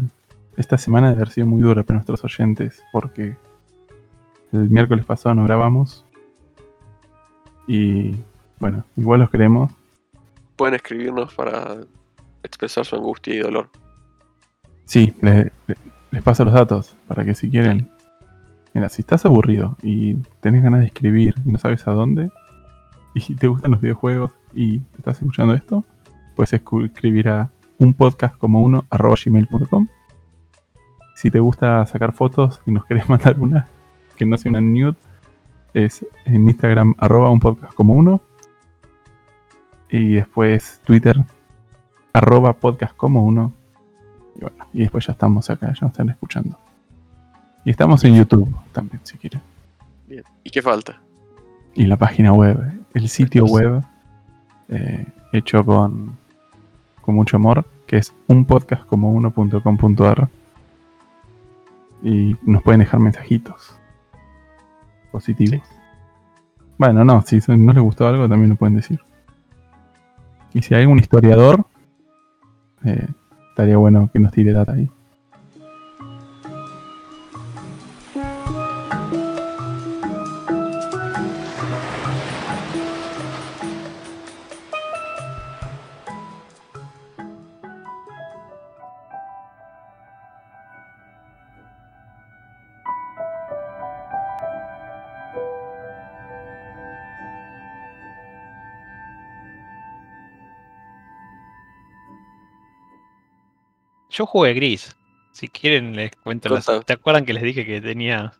Esta semana de haber sido muy dura para nuestros oyentes, porque el miércoles pasado no grabamos. Y bueno, igual los queremos. Pueden escribirnos para expresar su angustia y dolor. Sí, le- le- les paso los datos para que si quieren. Mira, si estás aburrido y tenés ganas de escribir y no sabes a dónde, y si te gustan los videojuegos y estás escuchando esto, puedes escribir a un podcast como uno arroba gmail.com. Si te gusta sacar fotos y nos querés mandar una que no sea una nude, es en Instagram arroba un podcast como uno. Y después Twitter arroba podcast como uno. Y bueno, y después ya estamos acá, ya nos están escuchando. Y estamos en YouTube también, si quieren. Bien. ¿Y qué falta? Y la página web, el sitio web eh, hecho con, con mucho amor, que es unpodcastcomo1.com.ar. Y nos pueden dejar mensajitos positivos. Bueno, no, si no les gustó algo también lo pueden decir. Y si hay algún historiador, eh, estaría bueno que nos tire data ahí. Yo jugué gris. Si quieren les cuento las... ¿Te acuerdan que les dije que tenía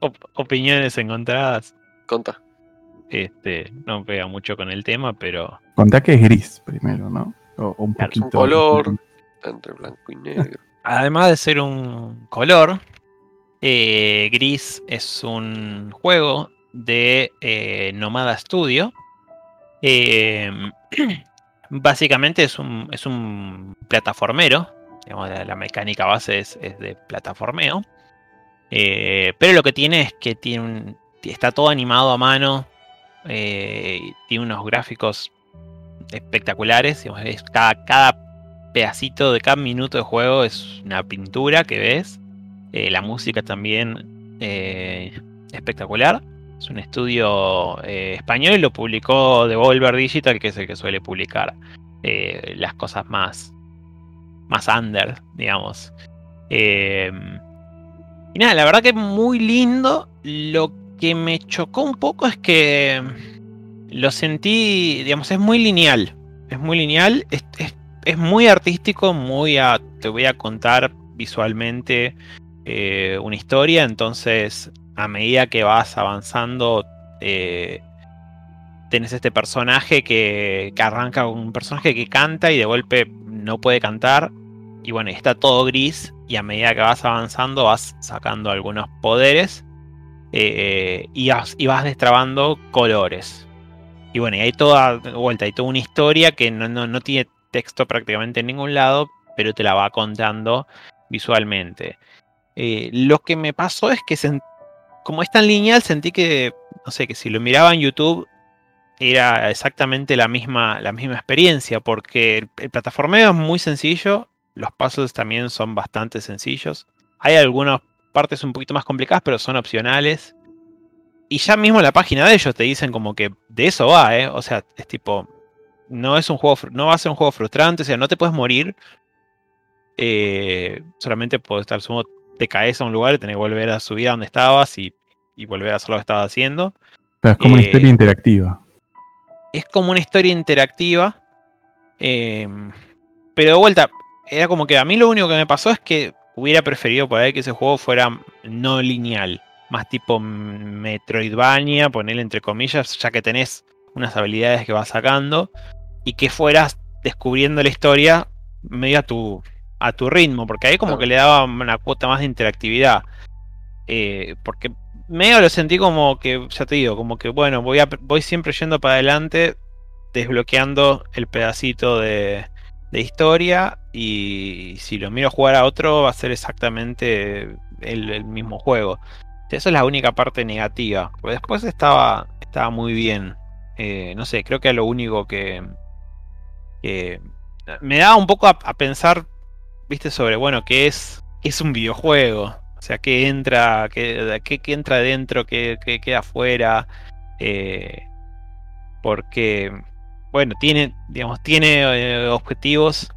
op- opiniones encontradas? Conta. Este, no pega mucho con el tema, pero Contá que es gris primero, ¿no? O, o un Claro, poquito. un color. Entre blanco y negro. además de ser un color, eh, Gris es un juego de eh, Nomada Studio. Eh, básicamente es un, es un plataformero. La, mecánica base es, de plataformeo. Eh, pero lo que tiene es que tiene un- está todo animado a mano. eh, tiene unos gráficos espectaculares. cada, cada pedacito de cada minuto de juego es una pintura que ves. Eh, la música también espectacular. Es un estudio español y lo publicó Devolver Digital, que es el que suele publicar las cosas más, más under, digamos. Eh, y nada, la verdad que muy lindo. Lo que me chocó un poco es que lo sentí, digamos, es muy lineal. Es muy lineal, es, es- es muy artístico, muy a, te voy a contar visualmente eh, una historia, entonces a medida que vas avanzando, eh, tenés este personaje que, que arranca con un personaje que canta y de golpe no puede cantar, y bueno, está todo gris, y a medida que vas avanzando vas sacando algunos poderes eh, y, vas, y vas destrabando colores. Y bueno, y hay toda vuelta, hay toda una historia que no, no, no tiene texto prácticamente en ningún lado, pero te la va contando visualmente. Eh, lo que me pasó es que como es tan lineal, sentí que, no sé, que si lo miraba en YouTube era exactamente la misma, la misma experiencia, porque el, el plataformeo es muy sencillo, los puzzles también son bastante sencillos. Hay algunas partes un poquito más complicadas, pero son opcionales. Y ya mismo en la página de ellos te dicen como que de eso va, ¿eh? O sea, es tipo, no es un juego, no va a ser un juego frustrante, o sea, no te puedes morir. Eh, solamente puedes estar sumo, te caes a un lugar y tenés que volver a subir a donde estabas y, y volver a hacer lo que estabas haciendo. Pero es como una Eh, historia interactiva. Es como una historia interactiva. eh, pero de vuelta, era como que a mí lo único que me pasó es que hubiera preferido por ahí que ese juego fuera no lineal, más tipo Metroidvania, ponerle entre comillas, ya que tenés unas habilidades que vas sacando y que fueras descubriendo la historia medio a tu, a tu ritmo, porque ahí como que le daba una cuota más de interactividad. Eh, porque medio lo sentí como que, ya te digo, como que bueno, voy, a, voy siempre yendo para adelante, desbloqueando el pedacito de, de historia y si lo miro jugar a otro va a ser exactamente el, mismo juego. Esa es la única parte negativa. Porque después estaba, estaba muy bien. Eh, no sé, creo que lo único que, me da un poco a, pensar, viste, sobre, bueno, qué es, qué es un videojuego. O sea, qué entra, qué, qué, qué entra dentro, qué, qué queda afuera. Eh, porque, bueno, tiene, digamos, tiene eh, objetivos,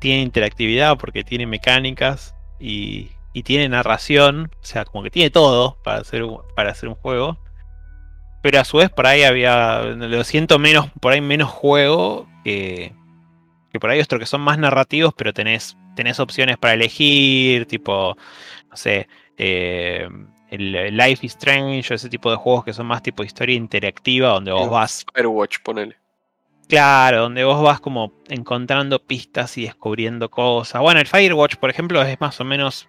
tiene interactividad, porque tiene mecánicas y, y tiene narración. O sea, como que tiene todo para hacer, un- para hacer un juego. Pero a su vez por ahí había, lo siento menos, por ahí menos juego que, que por ahí otros que son más narrativos, pero tenés, tenés opciones para elegir, tipo, no sé, eh, el, Life is Strange o ese tipo de juegos que son más tipo historia interactiva, donde vos vas, Firewatch, ponele. Claro, donde vos vas como encontrando pistas y descubriendo cosas. Bueno, el Firewatch, por ejemplo, es más o menos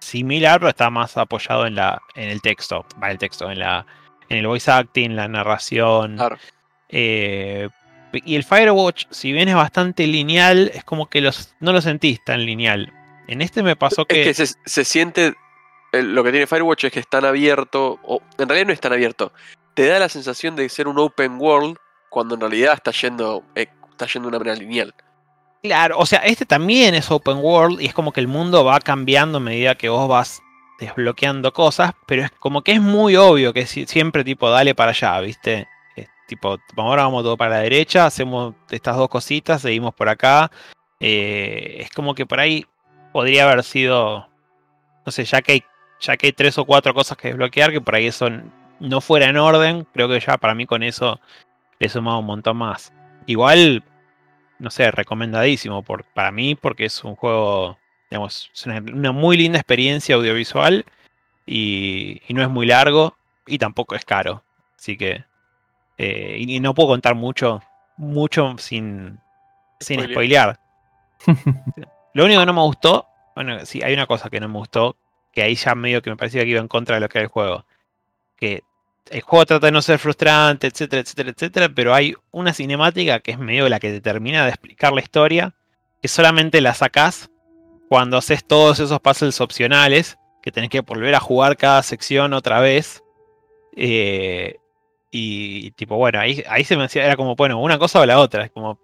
similar, pero está más apoyado en la, en el texto, va el texto, en la, en el voice acting, la narración. Claro. Eh, y el Firewatch, si bien es bastante lineal, es como que los, no lo sentís tan lineal. En este me pasó Es que. que se, se siente. lo que tiene Firewatch es que es tan abierto. O en realidad no es tan abierto. Te da la sensación de ser un open world cuando en realidad está yendo. eh, está yendo una manera lineal. Claro, o sea, este también es open world y es como que el mundo va cambiando a medida que vos vas desbloqueando cosas, pero es como que es muy obvio que si- siempre tipo dale para allá, ¿viste? Es tipo, ahora vamos todo para la derecha, hacemos estas dos cositas, seguimos por acá. Eh, es como que por ahí podría haber sido, no sé, ya que hay, ya que hay tres o cuatro cosas que desbloquear, que por ahí eso no fuera en orden, creo que ya para mí con eso le sumaba un montón más. Igual, no sé, recomendadísimo por, para mí porque es un juego, digamos, es una, una muy linda experiencia audiovisual y, y no es muy largo y tampoco es caro. Así que, eh, y, y no puedo contar mucho, mucho sin, sin Spoilear. spoilear. Lo único que no me gustó, bueno, sí, hay una cosa que no me gustó, que ahí ya medio que me parecía que iba en contra de lo que era el juego. Que el juego trata de no ser frustrante, etcétera, etcétera, etcétera, pero hay una cinemática que es medio la que te termina de explicar la historia, que solamente la sacás cuando haces todos esos puzzles opcionales, que tenés que volver a jugar cada sección otra vez. Eh, y tipo, bueno, ahí, se me hacía, era como, bueno, una cosa o la otra. Como,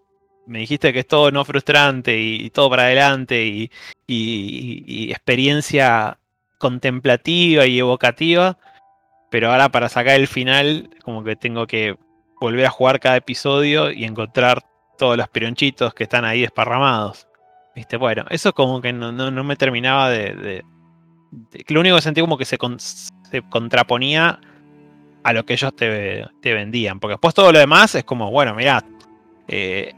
me dijiste que es todo no frustrante y, todo para adelante y experiencia contemplativa y evocativa, pero ahora para sacar el final, como que tengo que volver a jugar cada episodio y encontrar todos los pironchitos que están ahí desparramados. ¿Viste? Bueno, eso como que no, no- no me terminaba de, Lo único que sentí como que se, se contraponía a lo que ellos te, te vendían. Porque después todo lo demás es como, bueno, mirá, eh,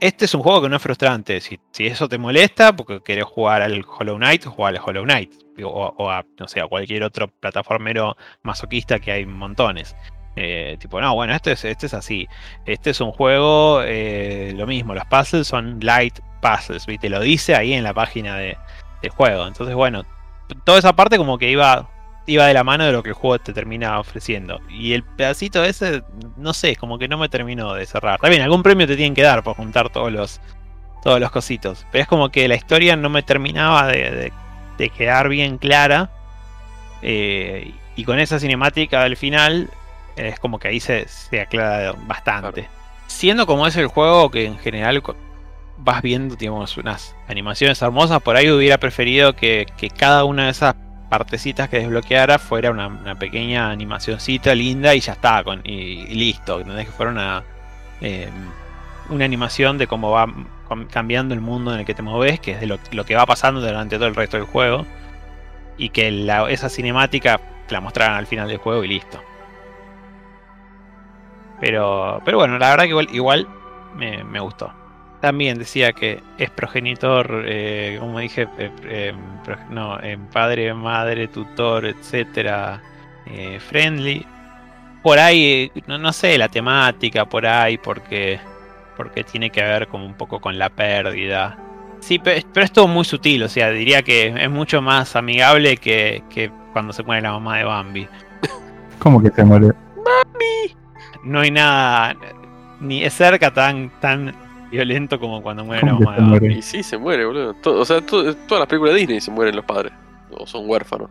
este es un juego que no es frustrante. Si, eso te molesta, porque querés jugar al Hollow Knight, jugar al Hollow Knight. O, a, no sé, a cualquier otro plataformero masoquista que hay montones. Eh, tipo, no, bueno, este es, este es así. Este es un juego, eh, lo mismo, los puzzles son light puzzles, ¿viste? Lo dice ahí en la página de, del juego. Entonces, bueno, toda esa parte como que iba, iba de la mano de lo que el juego te termina ofreciendo. Y el pedacito ese, no sé, como que no me terminó de cerrar. Está bien, algún premio te tienen que dar por juntar todos los, todos los cositos. Pero es como que la historia no me terminaba de, de- de quedar bien clara. Eh, y con esa cinemática del final, es como que ahí se, se aclara bastante. Siendo como es el juego, que en general vas viendo, digamos, unas animaciones hermosas, por ahí hubiera preferido que, que cada una de esas partecitas que desbloqueara fuera una, pequeña animacioncita linda y ya está, con, y, y listo. ¿entendés? Que fuera una, eh, una animación de cómo va cambiando el mundo en el que te moves, que es de lo, que va pasando durante todo el resto del juego. Y que esa cinemática la mostraran al final del juego y listo. Pero, pero bueno, la verdad que igual, igual me gustó. También decía que es progenitor, eh, como dije, eh, eh, no, padre, madre, tutor, etcétera, friendly. Por ahí, no, no sé, la temática, por ahí, porque, porque tiene que ver como un poco con la pérdida. Sí, pe- pero es todo muy sutil, o sea, diría que es mucho más amigable que, que cuando se pone la mamá de Bambi. ¿Cómo que se muere? No hay nada ni es cerca tan, tan violento como cuando muere la ¿Cómo que mamá muere? Y sí, se muere, boludo. O sea, to- todas las películas de Disney se mueren los padres. O son huérfanos.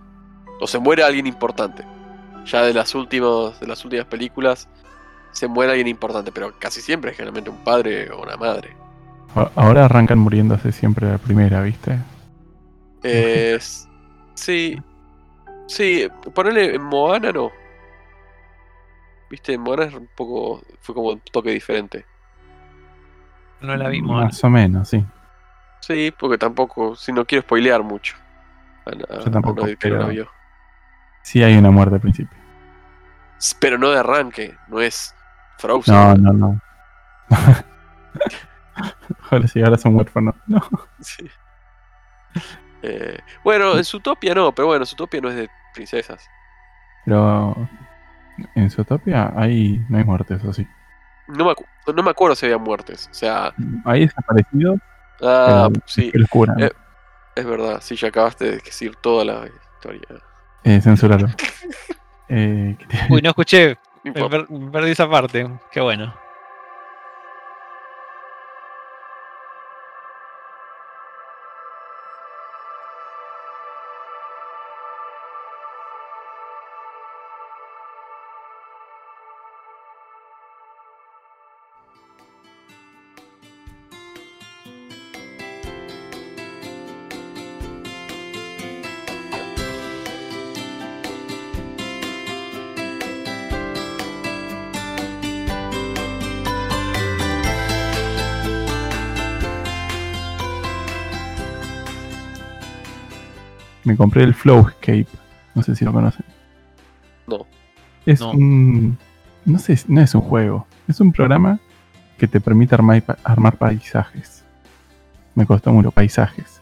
O se muere alguien importante. Ya de las últimas, de las últimas películas se muere alguien importante, pero casi siempre es generalmente un padre o una madre. Ahora arrancan muriéndose siempre la primera, ¿viste? Eh, sí. Sí, ponerle en Moana no. Viste, en Moana es un poco. fue como un toque diferente. No la vimos. Más o menos, sí. Sí, porque tampoco. Si no quiero spoilear mucho. A, a- Yo tampoco, a nadie que no la vio. Sí hay una muerte al principio. Pero no de arranque, no es Frozen. No, no, no. Ahora sí, ahora son huérfanos. No. Sí. Eh, bueno, en Zootopia no, pero bueno, Zootopia no es de princesas. Pero en Zootopia ahí no hay muertes, o sí. No me, acu- no me acuerdo si había muertes. O sea, Hay desaparecidos, ah, pero sí, que los curan. Eh, es verdad. Sí, ya acabaste de decir toda la historia. Eh, censuralo. Eh, ¿qué te- Uy, no escuché. Per- me perdí esa parte. Qué bueno. Me compré el Flowscape. No sé si lo conocen. No. Es No. un. No sé, no es un juego. Es un programa que te permite armar, armar paisajes. Me costó mucho paisajes.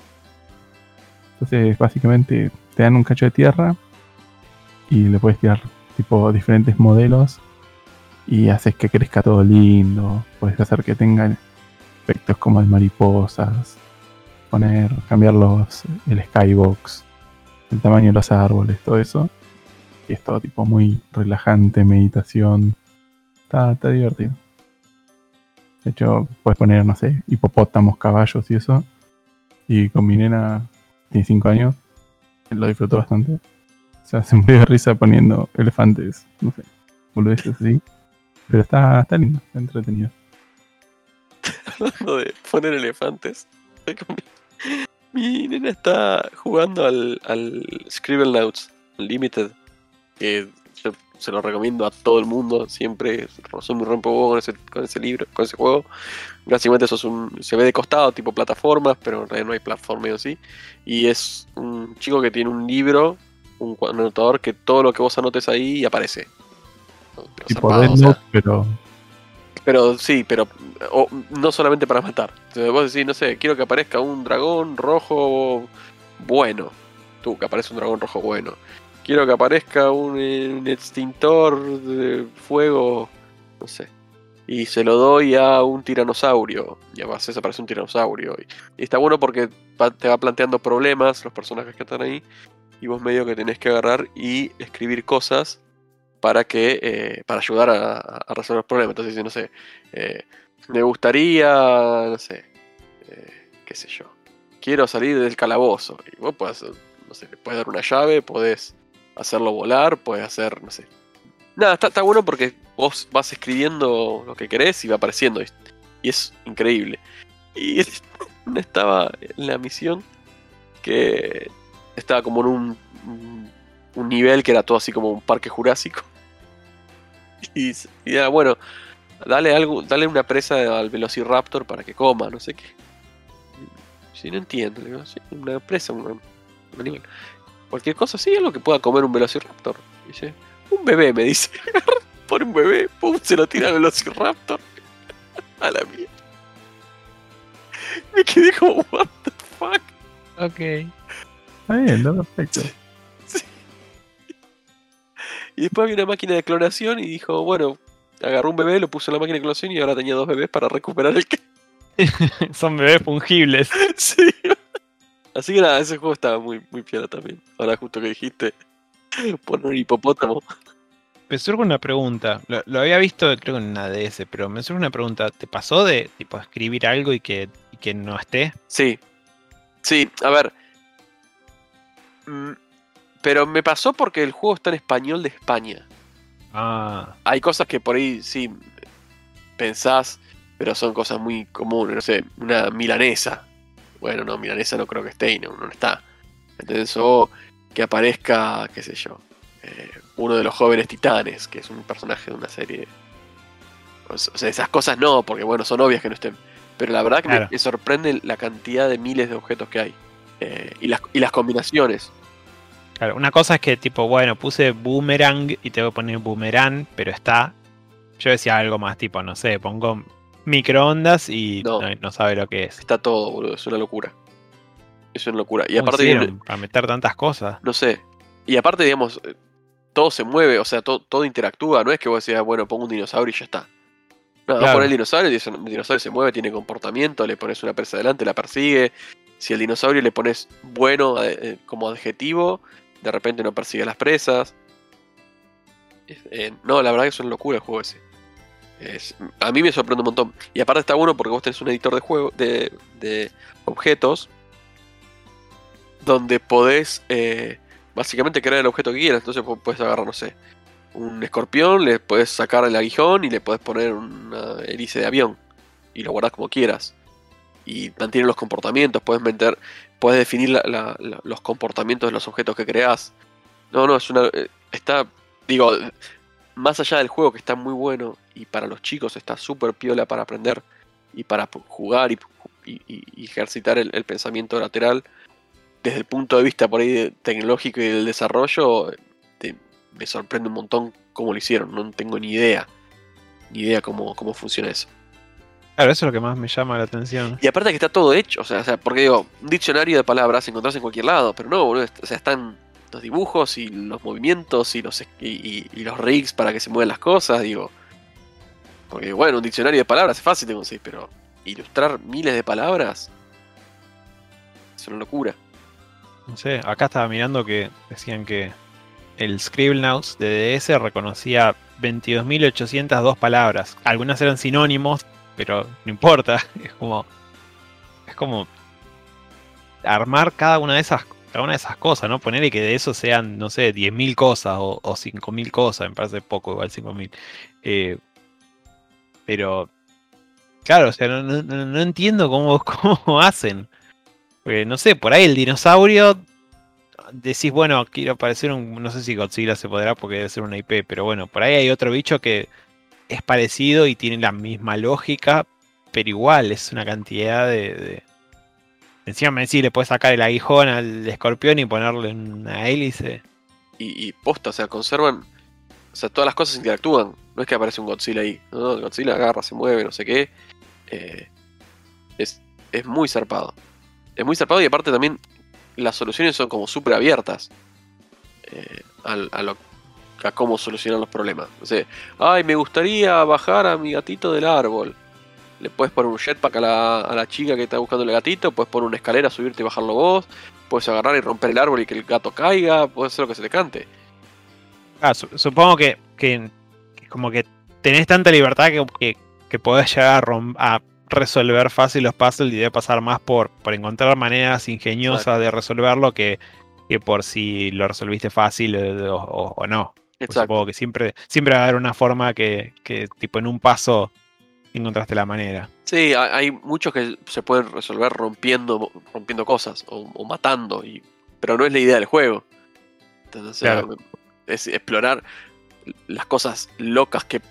Entonces, básicamente, te dan un cacho de tierra y le puedes tirar tipo diferentes modelos y haces que crezca todo lindo. Puedes hacer que tenga efectos como de mariposas, poner, cambiar los, el skybox, el tamaño de los árboles, todo eso. Y es todo tipo muy relajante, meditación. Está, está divertido. De hecho, puedes poner, no sé, hipopótamos, caballos y eso. Y con mi nena, tiene 5 años, lo disfrutó bastante. O sea, se murió de risa poniendo elefantes, no sé, boludeces así. Pero está, está lindo, está entretenido. Hablando de poner elefantes. Mi nena está jugando al, al Scribble Notes Limited. Que yo se lo recomiendo a todo el mundo. Siempre soy muy rompo con ese, con ese libro, con ese juego. Básicamente eso es un, se ve de costado, tipo plataformas, pero en realidad no hay plataforma y así. Y es un chico que tiene un libro, un anotador que todo lo que vos anotes ahí aparece. Tipo o sea, pero pero sí, pero o, no solamente para matar. Entonces vos decís, no sé, quiero que aparezca un dragón rojo bueno. Tú, que aparece un dragón rojo bueno. Quiero que aparezca un, eh, extintor de fuego, no sé. Y se lo doy a un tiranosaurio. Y a veces aparece un tiranosaurio. Y, y está bueno porque va- te va planteando problemas los personajes que están ahí. Y vos medio que tenés que agarrar y escribir cosas para que eh, para ayudar a, a resolver problemas. Entonces, no sé, eh, me gustaría, no sé, eh, qué sé yo, quiero salir del calabozo. Y vos podés, no sé, le puedes dar una llave, podés hacerlo volar, puedes hacer, no sé. Nada, está, está bueno porque vos vas escribiendo lo que querés y va apareciendo. y- es increíble. Y estaba en la misión que estaba como en un- un nivel que era todo así como un parque jurásico. Y, era bueno, dale algo, dale una presa al Velociraptor para que coma, no sé qué. Si no entiendo, le digo, "Sí, una presa, un, un animal. Cualquier cosa, sí, algo que pueda comer un Velociraptor. Dice, un bebé, me dice. Pone un bebé, pum, se lo tira al Velociraptor. A la mía. me quedé como, what the fuck. Ok. Está bien, está perfecto. Y después había una máquina de clonación y dijo, bueno, agarró un bebé, lo puso en la máquina de clonación y ahora tenía dos bebés para recuperar el que. Son bebés fungibles. Sí. Así que nada, ese juego estaba muy, muy piola también. Ahora justo que dijiste, poner un hipopótamo. Me surge una pregunta. Lo, lo había visto, creo, en una DS, pero me surge una pregunta. ¿Te pasó de tipo escribir algo y que, y que no esté? Sí. Sí, a ver. Pero me pasó porque el juego está en español de España. Ah, Hay cosas que por ahí sí pensás, pero son cosas muy comunes. No sé, una milanesa. Bueno, no, milanesa no creo que esté y no, no está. ¿Entendés? O que aparezca, qué sé yo, eh, uno de los jóvenes titanes, que es un personaje de una serie. O sea, esas cosas no, porque bueno, son obvias que no estén. Pero la verdad que me- sorprende la cantidad de miles de objetos que hay. Eh, y, las, y las combinaciones. Claro. Una cosa es que, tipo, bueno, puse boomerang y te voy a poner boomerang, pero está. Yo decía algo más, tipo, no sé, pongo microondas y No. no, no sabe lo que es. Está todo, boludo. Es una locura. Es una locura. Y ¿Cómo aparte, hicieron para meter tantas cosas. no sé. Y aparte, digamos, eh, todo se mueve, o sea, todo, todo interactúa. No es que vos decías, bueno, pongo un dinosaurio y ya está. No, Claro. poner el dinosaurio, el dinos- el dinosaurio se mueve, tiene comportamiento, le pones una presa adelante, la persigue. Si al dinosaurio le pones bueno eh, eh, como adjetivo, de repente no persigue a las presas. Eh, no, la verdad que es una locura el juego ese. Es- a mí me sorprende un montón. Y aparte está bueno porque vos tenés un editor de juego, de, de objetos, donde podés eh, básicamente crear el objeto que quieras. Entonces pu- puedes agarrar, no sé, un escorpión, le puedes sacar el aguijón y le puedes poner una hélice de avión. Y lo guardas como quieras. Y mantiene los comportamientos, puedes meter, puedes definir los comportamientos de los objetos que creas. No, no, es una. eh, Está. Digo, más allá del juego que está muy bueno y para los chicos está súper piola para aprender y para jugar y, ejercitar el, pensamiento lateral, desde el punto de vista por ahí tecnológico y del desarrollo, me sorprende un montón cómo lo hicieron. No tengo ni idea. Ni idea cómo, cómo funciona eso. Claro, eso es lo que más me llama la atención. Y aparte que está todo hecho, o sea, o sea, porque digo, un diccionario de palabras encontrás en cualquier lado, pero no, boludo, o sea, están los dibujos y los movimientos y los y, y- y los rigs para que se muevan las cosas, digo. Porque bueno, un diccionario de palabras es fácil de conseguir, pero ilustrar miles de palabras es una locura. No sé, acá estaba mirando que decían que el Scribblenauts de DS reconocía 22.802 palabras. Algunas eran sinónimos, pero no importa. Es como. Es como. Armar cada una de esas. Cada una de esas cosas, ¿no? Ponerle que de eso sean, no sé, 10.000 cosas o, o 5.000 cosas, me parece poco, igual 5.000. Eh, pero, claro, o sea, no, no- entiendo cómo, cómo hacen. No sé, por ahí el dinosaurio decís, bueno, quiero parecer un. No sé si Godzilla se podrá porque debe ser una IP, pero bueno, por ahí hay otro bicho que es parecido y tiene la misma lógica, pero igual es una cantidad de. de- Encima me decís, le puedes sacar el aguijón al escorpión y ponerle una hélice. Y, posta, o sea, conservan. O sea, todas las cosas interactúan. No es que aparece un Godzilla ahí. El Godzilla agarra, se mueve, no sé qué. Eh, es, es muy zarpado. Es muy zarpado y aparte también las soluciones son como súper abiertas. eh, al- a, lo- a cómo solucionar los problemas. O sea, ay, me gustaría bajar a mi gatito del árbol. Le puedes poner un jetpack a la, a la chica que está buscando el gatito, puedes poner una escalera, subirte y bajarlo vos, puedes agarrar y romper el árbol y que el gato caiga, puedes hacer lo que se te cante. Ah, su- supongo que, que, que como que tenés tanta libertad que, que, que podés llegar a, resolver fácil los puzzles y debe pasar más por, por encontrar maneras ingeniosas de resolverlo que, que por si lo resolviste fácil eh, o, o- o no. Pues supongo que siempre, siempre va a haber una forma que, que tipo en un paso encontraste la manera. Sí, ha- hay muchos que se pueden resolver rompiendo, rompiendo cosas o, o matando, y, pero no es la idea del juego. Entonces, Claro. es explorar las cosas locas que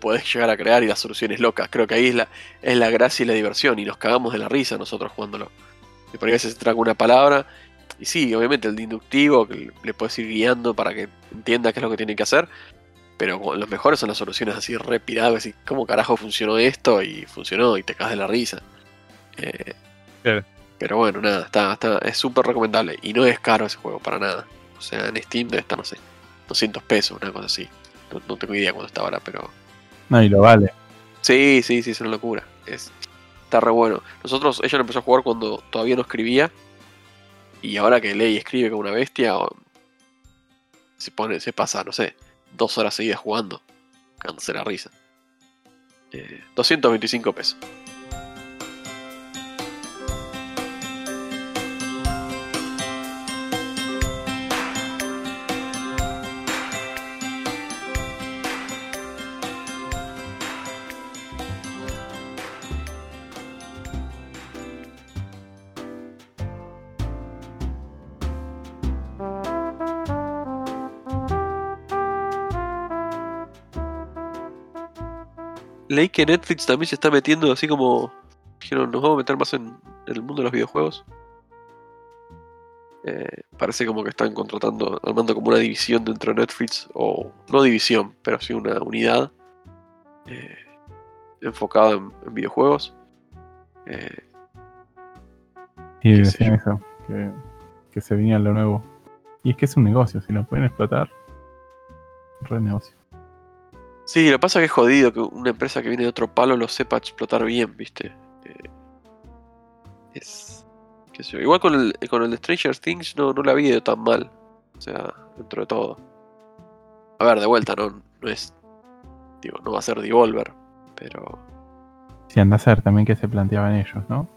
podés llegar a crear y las soluciones locas. Creo que ahí es la, es la gracia y la diversión, y nos cagamos de la risa nosotros jugándolo. Y por ahí a veces se traga una palabra, y sí, obviamente el inductivo, que le puedes ir guiando para que entienda qué es lo que tiene que hacer. Pero los mejores son las soluciones así repiradas, así, ¿cómo carajo funcionó esto? Y funcionó y te cagas de la risa. Eh, Claro. Pero bueno, nada, está, está, es súper recomendable. Y no es caro ese juego, para nada. O sea, en Steam debe estar, no sé, 200 pesos, una cosa así. No, no tengo idea cuánto está ahora, pero. No, y lo vale. Sí, sí, sí, es una locura. Es, está re bueno. Nosotros, ella lo empezó a jugar cuando todavía no escribía. Y ahora que lee y escribe como una bestia, se pone, se pasa, no sé, dos horas seguidas jugando. Cagándose la risa. Eh, 225 pesos. Leí que Netflix también se está metiendo así como. Dijeron, nos vamos a meter más en, en el mundo de los videojuegos. Eh, parece como que están contratando, armando como una división dentro de Netflix, o no división, pero sí una unidad eh, enfocada en, en videojuegos. Eh, Y decían eso, que, que se venía lo nuevo. Y es que es un negocio, si lo pueden explotar, re negocio. Sí, lo que pasa es que es jodido que una empresa que viene de otro palo lo sepa explotar bien, ¿viste? Eh, es. qué sé yo. Igual con el, con el de Stranger Things no, no la vi tan mal. O sea, dentro de todo. A ver, de vuelta, no, no es. Digo, no va a ser Devolver, pero. Si anda a ser también que se planteaban ellos, ¿no?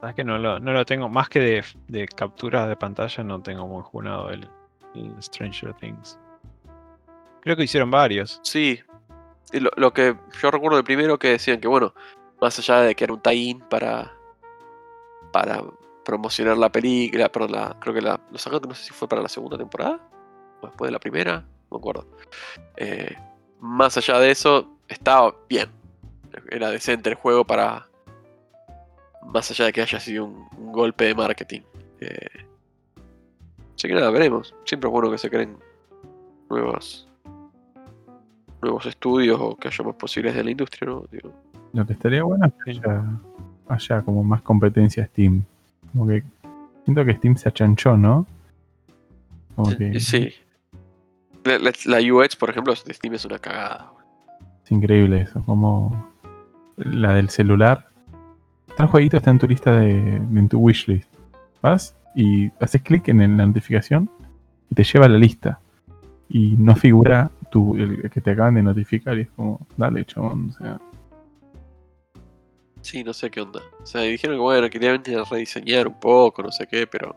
Sabes que no lo, no lo tengo, más que de, de capturas de pantalla, no tengo muy junado el, el Stranger Things. Creo que hicieron varios. Sí. Lo, que yo recuerdo del primero que decían que, bueno, más allá de que era un tie-in para. para promocionar la película, pero la, creo que la, lo sacaron, no sé si fue para la segunda temporada o después de la primera, no me acuerdo. Eh, más allá de eso, estaba bien. Era decente el juego para. Más allá de que haya sido un, un golpe de marketing. Eh, así que nada, veremos. Siempre es bueno que se creen nuevas nuevos estudios o que haya más posibilidades de la industria, ¿no? Digo, Lo que estaría bueno es que haya, haya como más competencia Steam. Como que siento que Steam se achanchó, ¿no? Como que sí. La, la- la UX, por ejemplo, de Steam es una cagada. es increíble eso. Como la del celular. Tal jueguito está en tu lista de, en tu wishlist. Vas y haces clic en la notificación y te lleva a la lista. Y no figura tu, el que te acaban de notificar y es como, dale, chabón. O sea, Sí, no sé qué onda. O sea, dijeron que bueno, querían rediseñar un poco, no sé qué, pero.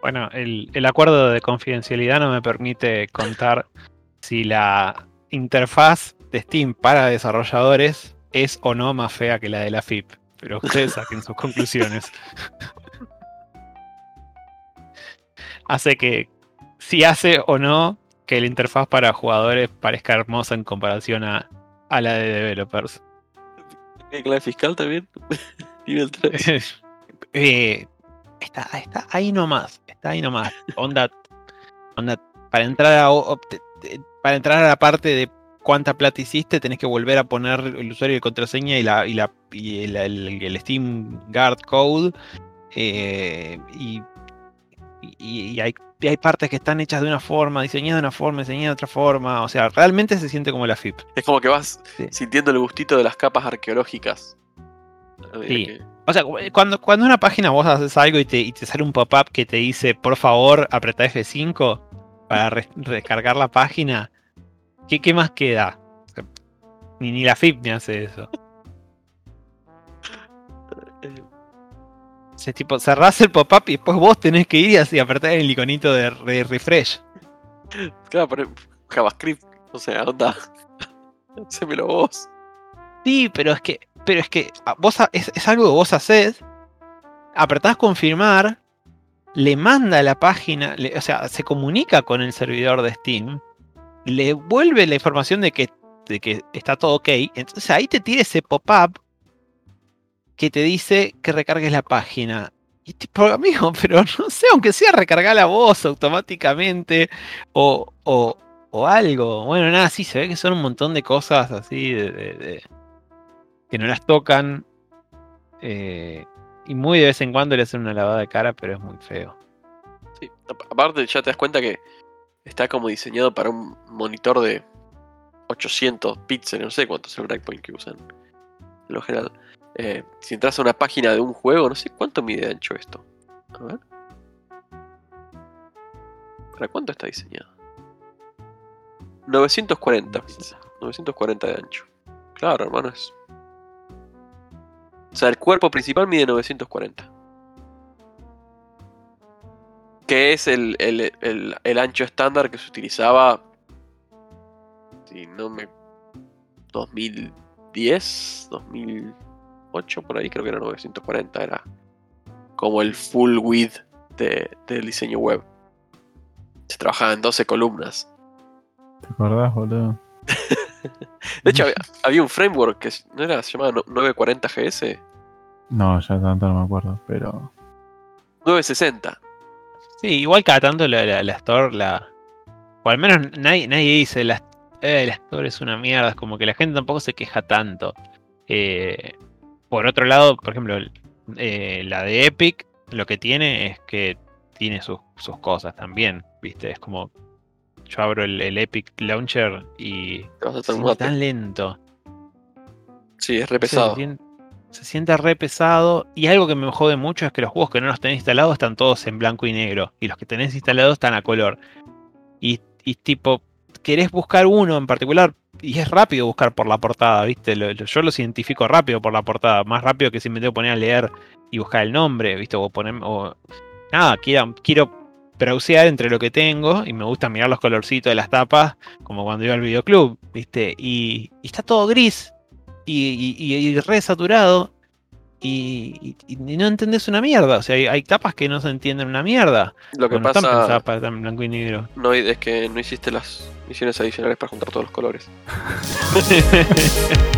Bueno, el, el acuerdo de confidencialidad no me permite contar si la interfaz de Steam para desarrolladores es o no más fea que la de la FIP. Pero ustedes saquen sus conclusiones. hace que si hace o no que la interfaz para jugadores parezca hermosa en comparación a, a la de developers. ¿Qué clave fiscal también? Nivel 3. Eh, está, está ahí nomás, está ahí nomás. Onda, onda para entrar a para entrar a la parte de cuánta plata hiciste, tenés que volver a poner el usuario y contraseña y la y la y el, el- el Steam Guard Code. eh, y, y- y hay, y hay partes que están hechas de una forma, diseñadas de una forma, diseñadas de otra forma. O sea, realmente se siente como la FIP. Es como que vas Sí. sintiendo el gustito de las capas arqueológicas. Medida Sí. que- O sea, cu- cuando, cuando una página vos haces algo y te, y te sale un pop-up que te dice, por favor, apretá F5 para re- recargar la página, ¿qué, qué más queda? O sea, Ni, ni la FIP me hace eso. sea, tipo, cerrás el pop-up y después vos tenés que ir y apretar el iconito de, re- refresh. Claro, poner JavaScript. O sea, onda. Hacémelo vos. Sí, pero es que, pero es que ah, vos es, es algo que vos hacés, apretás confirmar, le manda a la página, le- o sea, se comunica con el servidor de Steam, le vuelve la información de que, de que está todo ok, entonces ahí te tira ese pop-up que te dice que recargues la página. Y tipo, amigo, pero no sé, aunque sea recargar la voz automáticamente o, o, o algo. Bueno, nada, sí, se ve que son un montón de cosas así de, que no las tocan. Eh, y muy de vez en cuando le hacen una lavada de cara, pero es muy feo. Sí. Aparte, ya te das cuenta que está como diseñado para un monitor de 800 píxeles, no sé cuánto es el breakpoint que usan. En lo general. Eh, si entras a una página de un juego, no sé cuánto mide de ancho esto. A ver. ¿Para cuánto está diseñado? 940 píxeles. 940 de ancho. Claro, hermano, es. O sea, el cuerpo principal mide 940. Que es el, el- el- el ancho estándar que se utilizaba. Si no me. 2010, 2008, por ahí creo que era 940. Era como el full width de- del diseño web. Se trabajaba en 12 columnas. ¿Te acordás, boludo? De hecho, había, había un framework que no era, se llamaba no- 940 GS. No, ya tanto no me acuerdo, pero. 960. Sí, igual cada tanto la, la- la Store la. O al menos nadie, nadie dice la, eh, la Store es una mierda. Es como que la gente tampoco se queja tanto. Eh, por otro lado, por ejemplo, eh, la de Epic lo que tiene es que tiene sus, sus cosas también. ¿Viste? Es como. Yo abro el, el Epic Launcher y. Mate. tan lento. Sí, es re pesado. Se siente, se siente re pesado. Y algo que me jode mucho es que los juegos que no los tenés instalados están todos en blanco y negro. Y los que tenés instalados están a color. Y, y tipo, querés buscar uno en particular. Y es rápido buscar por la portada, ¿viste? Lo- lo- yo los identifico rápido por la portada. Más rápido que si me tengo que poner a leer y buscar el nombre, ¿viste? O poner. O, nada, quiero, quiero browsear entre lo que tengo. Y me gusta mirar los colorcitos de las tapas. Como cuando iba al videoclub, ¿viste? Y, está todo gris y, y, y- y re saturado y, y- y no entendés una mierda. O sea, hay, hay tapas que no se entienden una mierda. Lo que o no están pasa para en blanco y negro. no, es que no hiciste las misiones adicionales para juntar todos los colores.